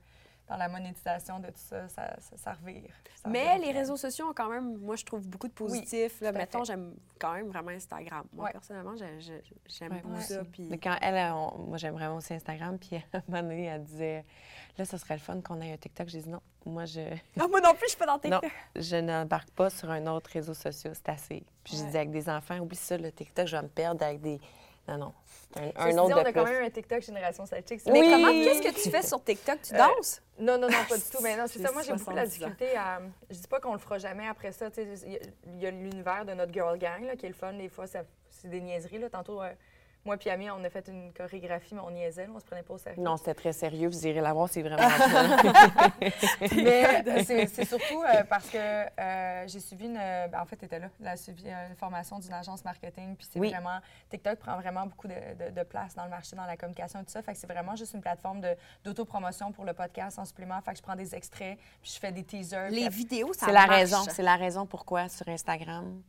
dans la monétisation de tout ça, ça, ça, ça revire. Ça Mais revire. les réseaux sociaux ont quand même, moi, je trouve beaucoup de positifs. Là, mettons, j'aime quand même vraiment Instagram. Moi, Ouais. personnellement, j'ai- j'ai- j'aime Ouais, beaucoup ça. Puis... Mais quand elle, on- moi j'aime vraiment aussi Instagram, puis à un moment donné, elle disait Là, ça serait le fun qu'on ait un TikTok. J'ai dit non, moi je, Ah, moi non plus, je suis pas dans non, TikTok. je n'embarque pas sur un autre réseau social, c'est assez. Puis j'ai dit avec des enfants, oublie ça, le TikTok, je vais me perdre avec des. Non, non, c'est un, dit, autre on de a quand même un TikTok Génération Sidechick. Mais Oui! comment, qu'est-ce que tu fais sur TikTok? Tu Euh, danses? Non, non, non, pas du tout. Mais non, c'est J'ai ça. Moi, j'ai beaucoup de la 70 ans. difficulté à. Je dis pas qu'on le fera jamais après ça. tu sais, Il y a- il y a l'univers de notre girl gang là, qui est le fun. Des fois, ça- c'est des niaiseries. Là. Tantôt, euh, moi puis Ami, on a fait une chorégraphie, mais on niaisait. là, on se prenait pas au sérieux. Non, c'était très sérieux, vous irez la voir, c'est vraiment. Mais euh, c'est surtout euh, parce que euh, j'ai suivi une. ben, en fait, tu étais là. Elle a suivi une formation d'une agence marketing. Puis c'est Oui. vraiment. TikTok prend vraiment beaucoup de, de- de place dans le marché, dans la communication et tout ça. Fait que c'est vraiment juste une plateforme de- d'autopromotion pour le podcast en supplément. Fait que je prends des extraits, puis je fais des teasers. Les puis vidéos, ça C'est la raison, c'est la raison pourquoi sur Instagram,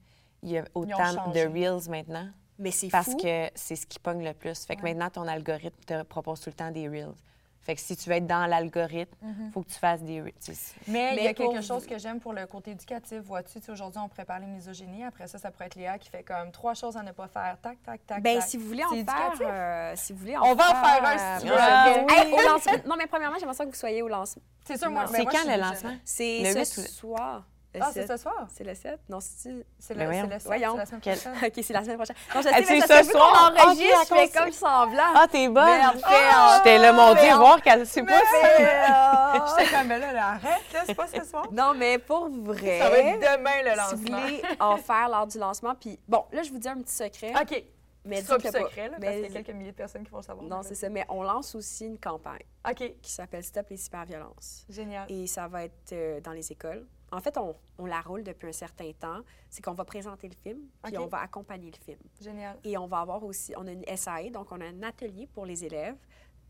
il y a autant de. Reels maintenant. Mais c'est Parce fou. que c'est ce qui pogne le plus. Fait que Ouais. maintenant, ton algorithme te propose tout le temps des Reels. Fait que si tu veux être dans l'algorithme, il Mhm. faut que tu fasses des... tu sais, Mais, il y a quelque chose que j'aime pour le côté éducatif. Vois-tu, aujourd'hui, on pourrait parler misogynie. Après ça, ça pourrait être Léa qui fait comme trois choses à ne pas faire. Tac, tac, tac. Ben, tac. si vous voulez en faire, euh, si vous voulez On va en faire un, euh, si tu veux. Non, mais premièrement, j'aimerais ça que vous soyez au lancement. C'est sûr, moi. Ben, C'est moi, quand je suis le lancement? C'est Le ce 8 ou- soir. Ah, c'est 7. ce soir? C'est le 7? Non. C'est Ben le, voyons. c'est le sept, Voyons. c'est la semaine Quel- prochaine. OK, c'est la semaine prochaine. Non, je sais, Ah, mais c'est ça ce soir? Ah, enregistre, je fais comme semblant. Ah, t'es bonne! Merde, Ah! J'étais là, mon Dieu, voir qu'elle sait pas ça. J'étais comme, là, là, arrête, là, c'est pas ce soir. Non, mais pour vrai, Ça va être demain, le si vous lancement. voulez en faire lors du lancement, puis bon, là, je vous dis un petit secret, OK. mais Ce sera plus dites-le pas. secret, là, parce Mais- qu'il y a quelques milliers de personnes qui vont le savoir. Non, c'est ça, mais on lance aussi une campagne OK, qui s'appelle Stop les cyberviolences. génial. Et ça va être euh, dans les écoles. En fait, on, on la roule depuis un certain temps. C'est qu'on va présenter le film, puis on va accompagner le film. Génial. Et on va avoir aussi, on a une SAE, donc on a un atelier pour les élèves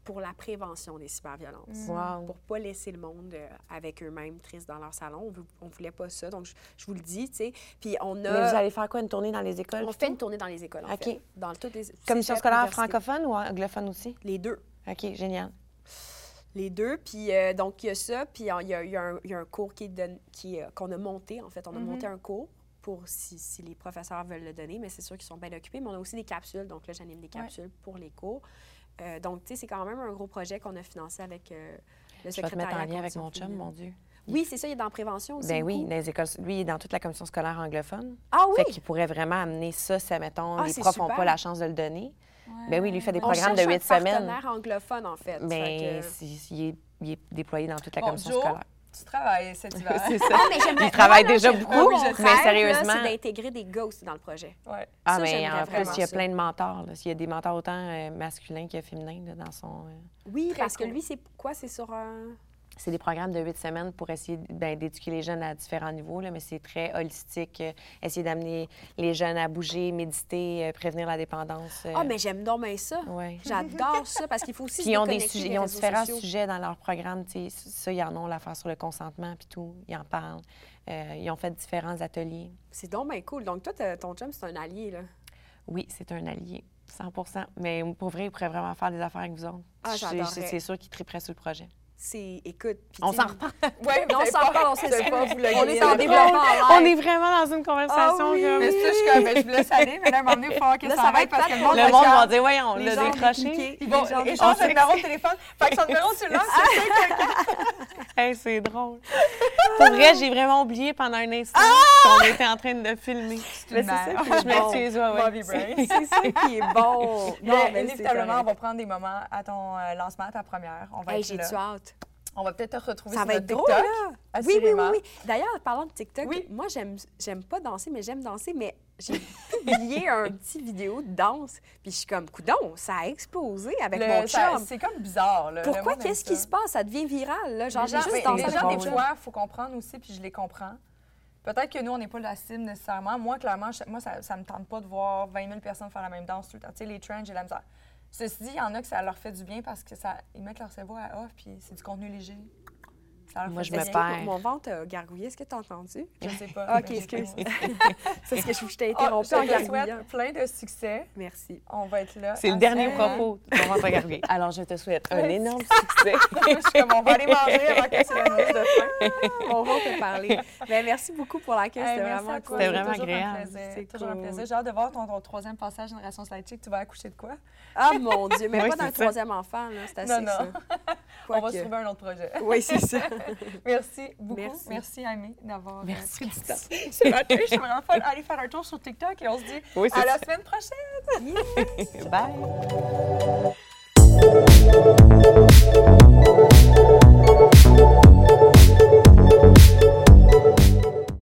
pour la prévention des cyberviolences. Wow. Pour pas laisser le monde euh, avec eux-mêmes tristes dans leur salon. On, on voulait pas ça, donc je, je vous le dis, tu sais. Puis on a... Mais vous allez faire quoi, une tournée dans les écoles? On fait une tournée dans les écoles, en OK. fait. Dans toutes les... Commission scolaire francophone ou anglophone aussi? Les deux. OK, génial. Les deux. Puis euh, donc, il y a ça. Puis il y a, y y un, cours qui qui, euh, qu'on a monté, en fait. On a Mhm. monté un cours pour si, si les professeurs veulent le donner, mais c'est sûr qu'ils sont bien occupés. Mais on a aussi des capsules. Donc là, j'anime des capsules pour les cours. Euh, donc, tu sais, c'est quand même un gros projet qu'on a financé avec euh, le Je vais te mettre en secrétariat lien avec mon chum, mon Dieu. Oui, c'est ça. Il est dans la prévention aussi. Ben oui, dans les écoles, lui, il est dans toute la commission scolaire anglophone. Ah oui? Fait qu'il pourrait vraiment amener ça, si, mettons, Ah, les profs n'ont pas la chance de le donner. Ben oui, lui, il fait des On programmes de un huit semaines. partenaire anglophone, en fait. Mais Fait que- si- il, est, il est déployé dans toute la Bon, commission Joe, scolaire. Tu travailles cet hiver. C'est ça. Ah, mais Il travaille déjà beaucoup, mais sérieusement- c'est d'intégrer des ghosts dans le projet. Ouais. Ah, Ça, mais j'aimerais en plus, il y a ça. plein de mentors. là. Il y a des mentors autant euh, masculins que féminins là, dans son. euh, Oui, parce que lui, c'est quoi? C'est sur un... C'est des programmes de huit semaines pour essayer ben, d'éduquer les jeunes à différents niveaux, là, mais c'est très holistique. euh, essayer d'amener les jeunes à bouger, méditer, euh, prévenir la dépendance. euh, Ah, mais j'aime donc bien ça. ouais. J'adore ça parce qu'il faut aussi Puis se ils ont, des sujets, ils ont différents sociaux. sujets dans leur programme. Ça, ils en ont l'affaire sur le consentement, puis tout. Ils en parlent. Ils ont fait différents ateliers. C'est donc bien cool. Donc, toi, ton chum, c'est un allié, là. Oui, c'est un allié, 100% Mais pour vrai, ils pourraient vraiment faire des affaires avec vous autres. Ah, C'est- sûr qu'ils triperaient sur le projet. C'est... Écoute... puis On s'en reparle. Ouais, on s'en reparle, on savez pas vous le On est en développement en On est vraiment dans une conversation Ah oui. comme... Mais c'est ça, je suis comme, ben, je vous laisse aller, mais là, à un moment donné, il faut voir que Là, ça, ça va être parce que le monde Le va dire, voyons, on Les l'a gens décroché. Ils vont échanger le numéro de téléphone. Fait que son numéro, tu l'as, c'est Hey, c'est drôle. Pour vrai, j'ai vraiment oublié pendant un instant qu'on était en train de filmer. Mais c'est ça mère. qui est Je m'excuse. C'est ça qui est bon. Mais Non, mais inévitablement, on va prendre des moments à ton euh, lancement, à ta première. On va être là. On va peut-être te retrouver Ça sur va notre être drôle, TikTok. là. Oui, oui, oui. D'ailleurs, parlant de TikTok, Oui. moi, j'aime j'aime pas danser, mais j'aime danser, mais j'ai publié un petit vidéo de danse, puis je suis comme, coudon, ça a explosé avec Le- mon chum. C'est comme bizarre. Là. Pourquoi? Qu'est-ce qui se passe? Ça devient viral, là. Genre, les gens, juste dansé les gens, des fois, il faut comprendre aussi, puis je les comprends. Peut-être que nous, on n'est pas la cible nécessairement. Moi, clairement, je- moi, ça ne me tente pas de voir 20 000 personnes faire la même danse tout le temps. Tu sais, les trends, j'ai la misère. Ceci dit, il y en a que ça leur fait du bien parce que ça, ils mettent leur cerveau à off, puis c'est du contenu léger. Moi, je me perds. Mon ventre a gargouillé. Est-ce que tu as entendu? Je sais pas. Ah, OK, mais excuse. C'est parce que je, je t'ai Oh, interrompu je en te gargouillant. souhaite plein de succès. Merci. On va être là. C'est le dernier propos. On va regarder. Alors, je te souhaite un énorme succès. je suis comme, on va aller manger avant que c'est la de fin. On va te parler. Ben, merci beaucoup pour l'accueil. C'était vraiment cool. C'était C'est vraiment agréable. plaisir. C'est toujours un plaisir. J'ai hâte de voir ton, ton troisième passage Génération Sidechick. Tu vas accoucher de quoi? Ah, mon Dieu. Mais pas d'un troisième enfant, là. C'est assez, Non, non. ça. On va se trouver un autre projet. Oui, c'est ça. Merci beaucoup. Merci, Amy, d'avoir euh, Merci, pris du je suis vraiment folle. Allez faire un tour sur TikTok et on se dit à la semaine prochaine. Bye.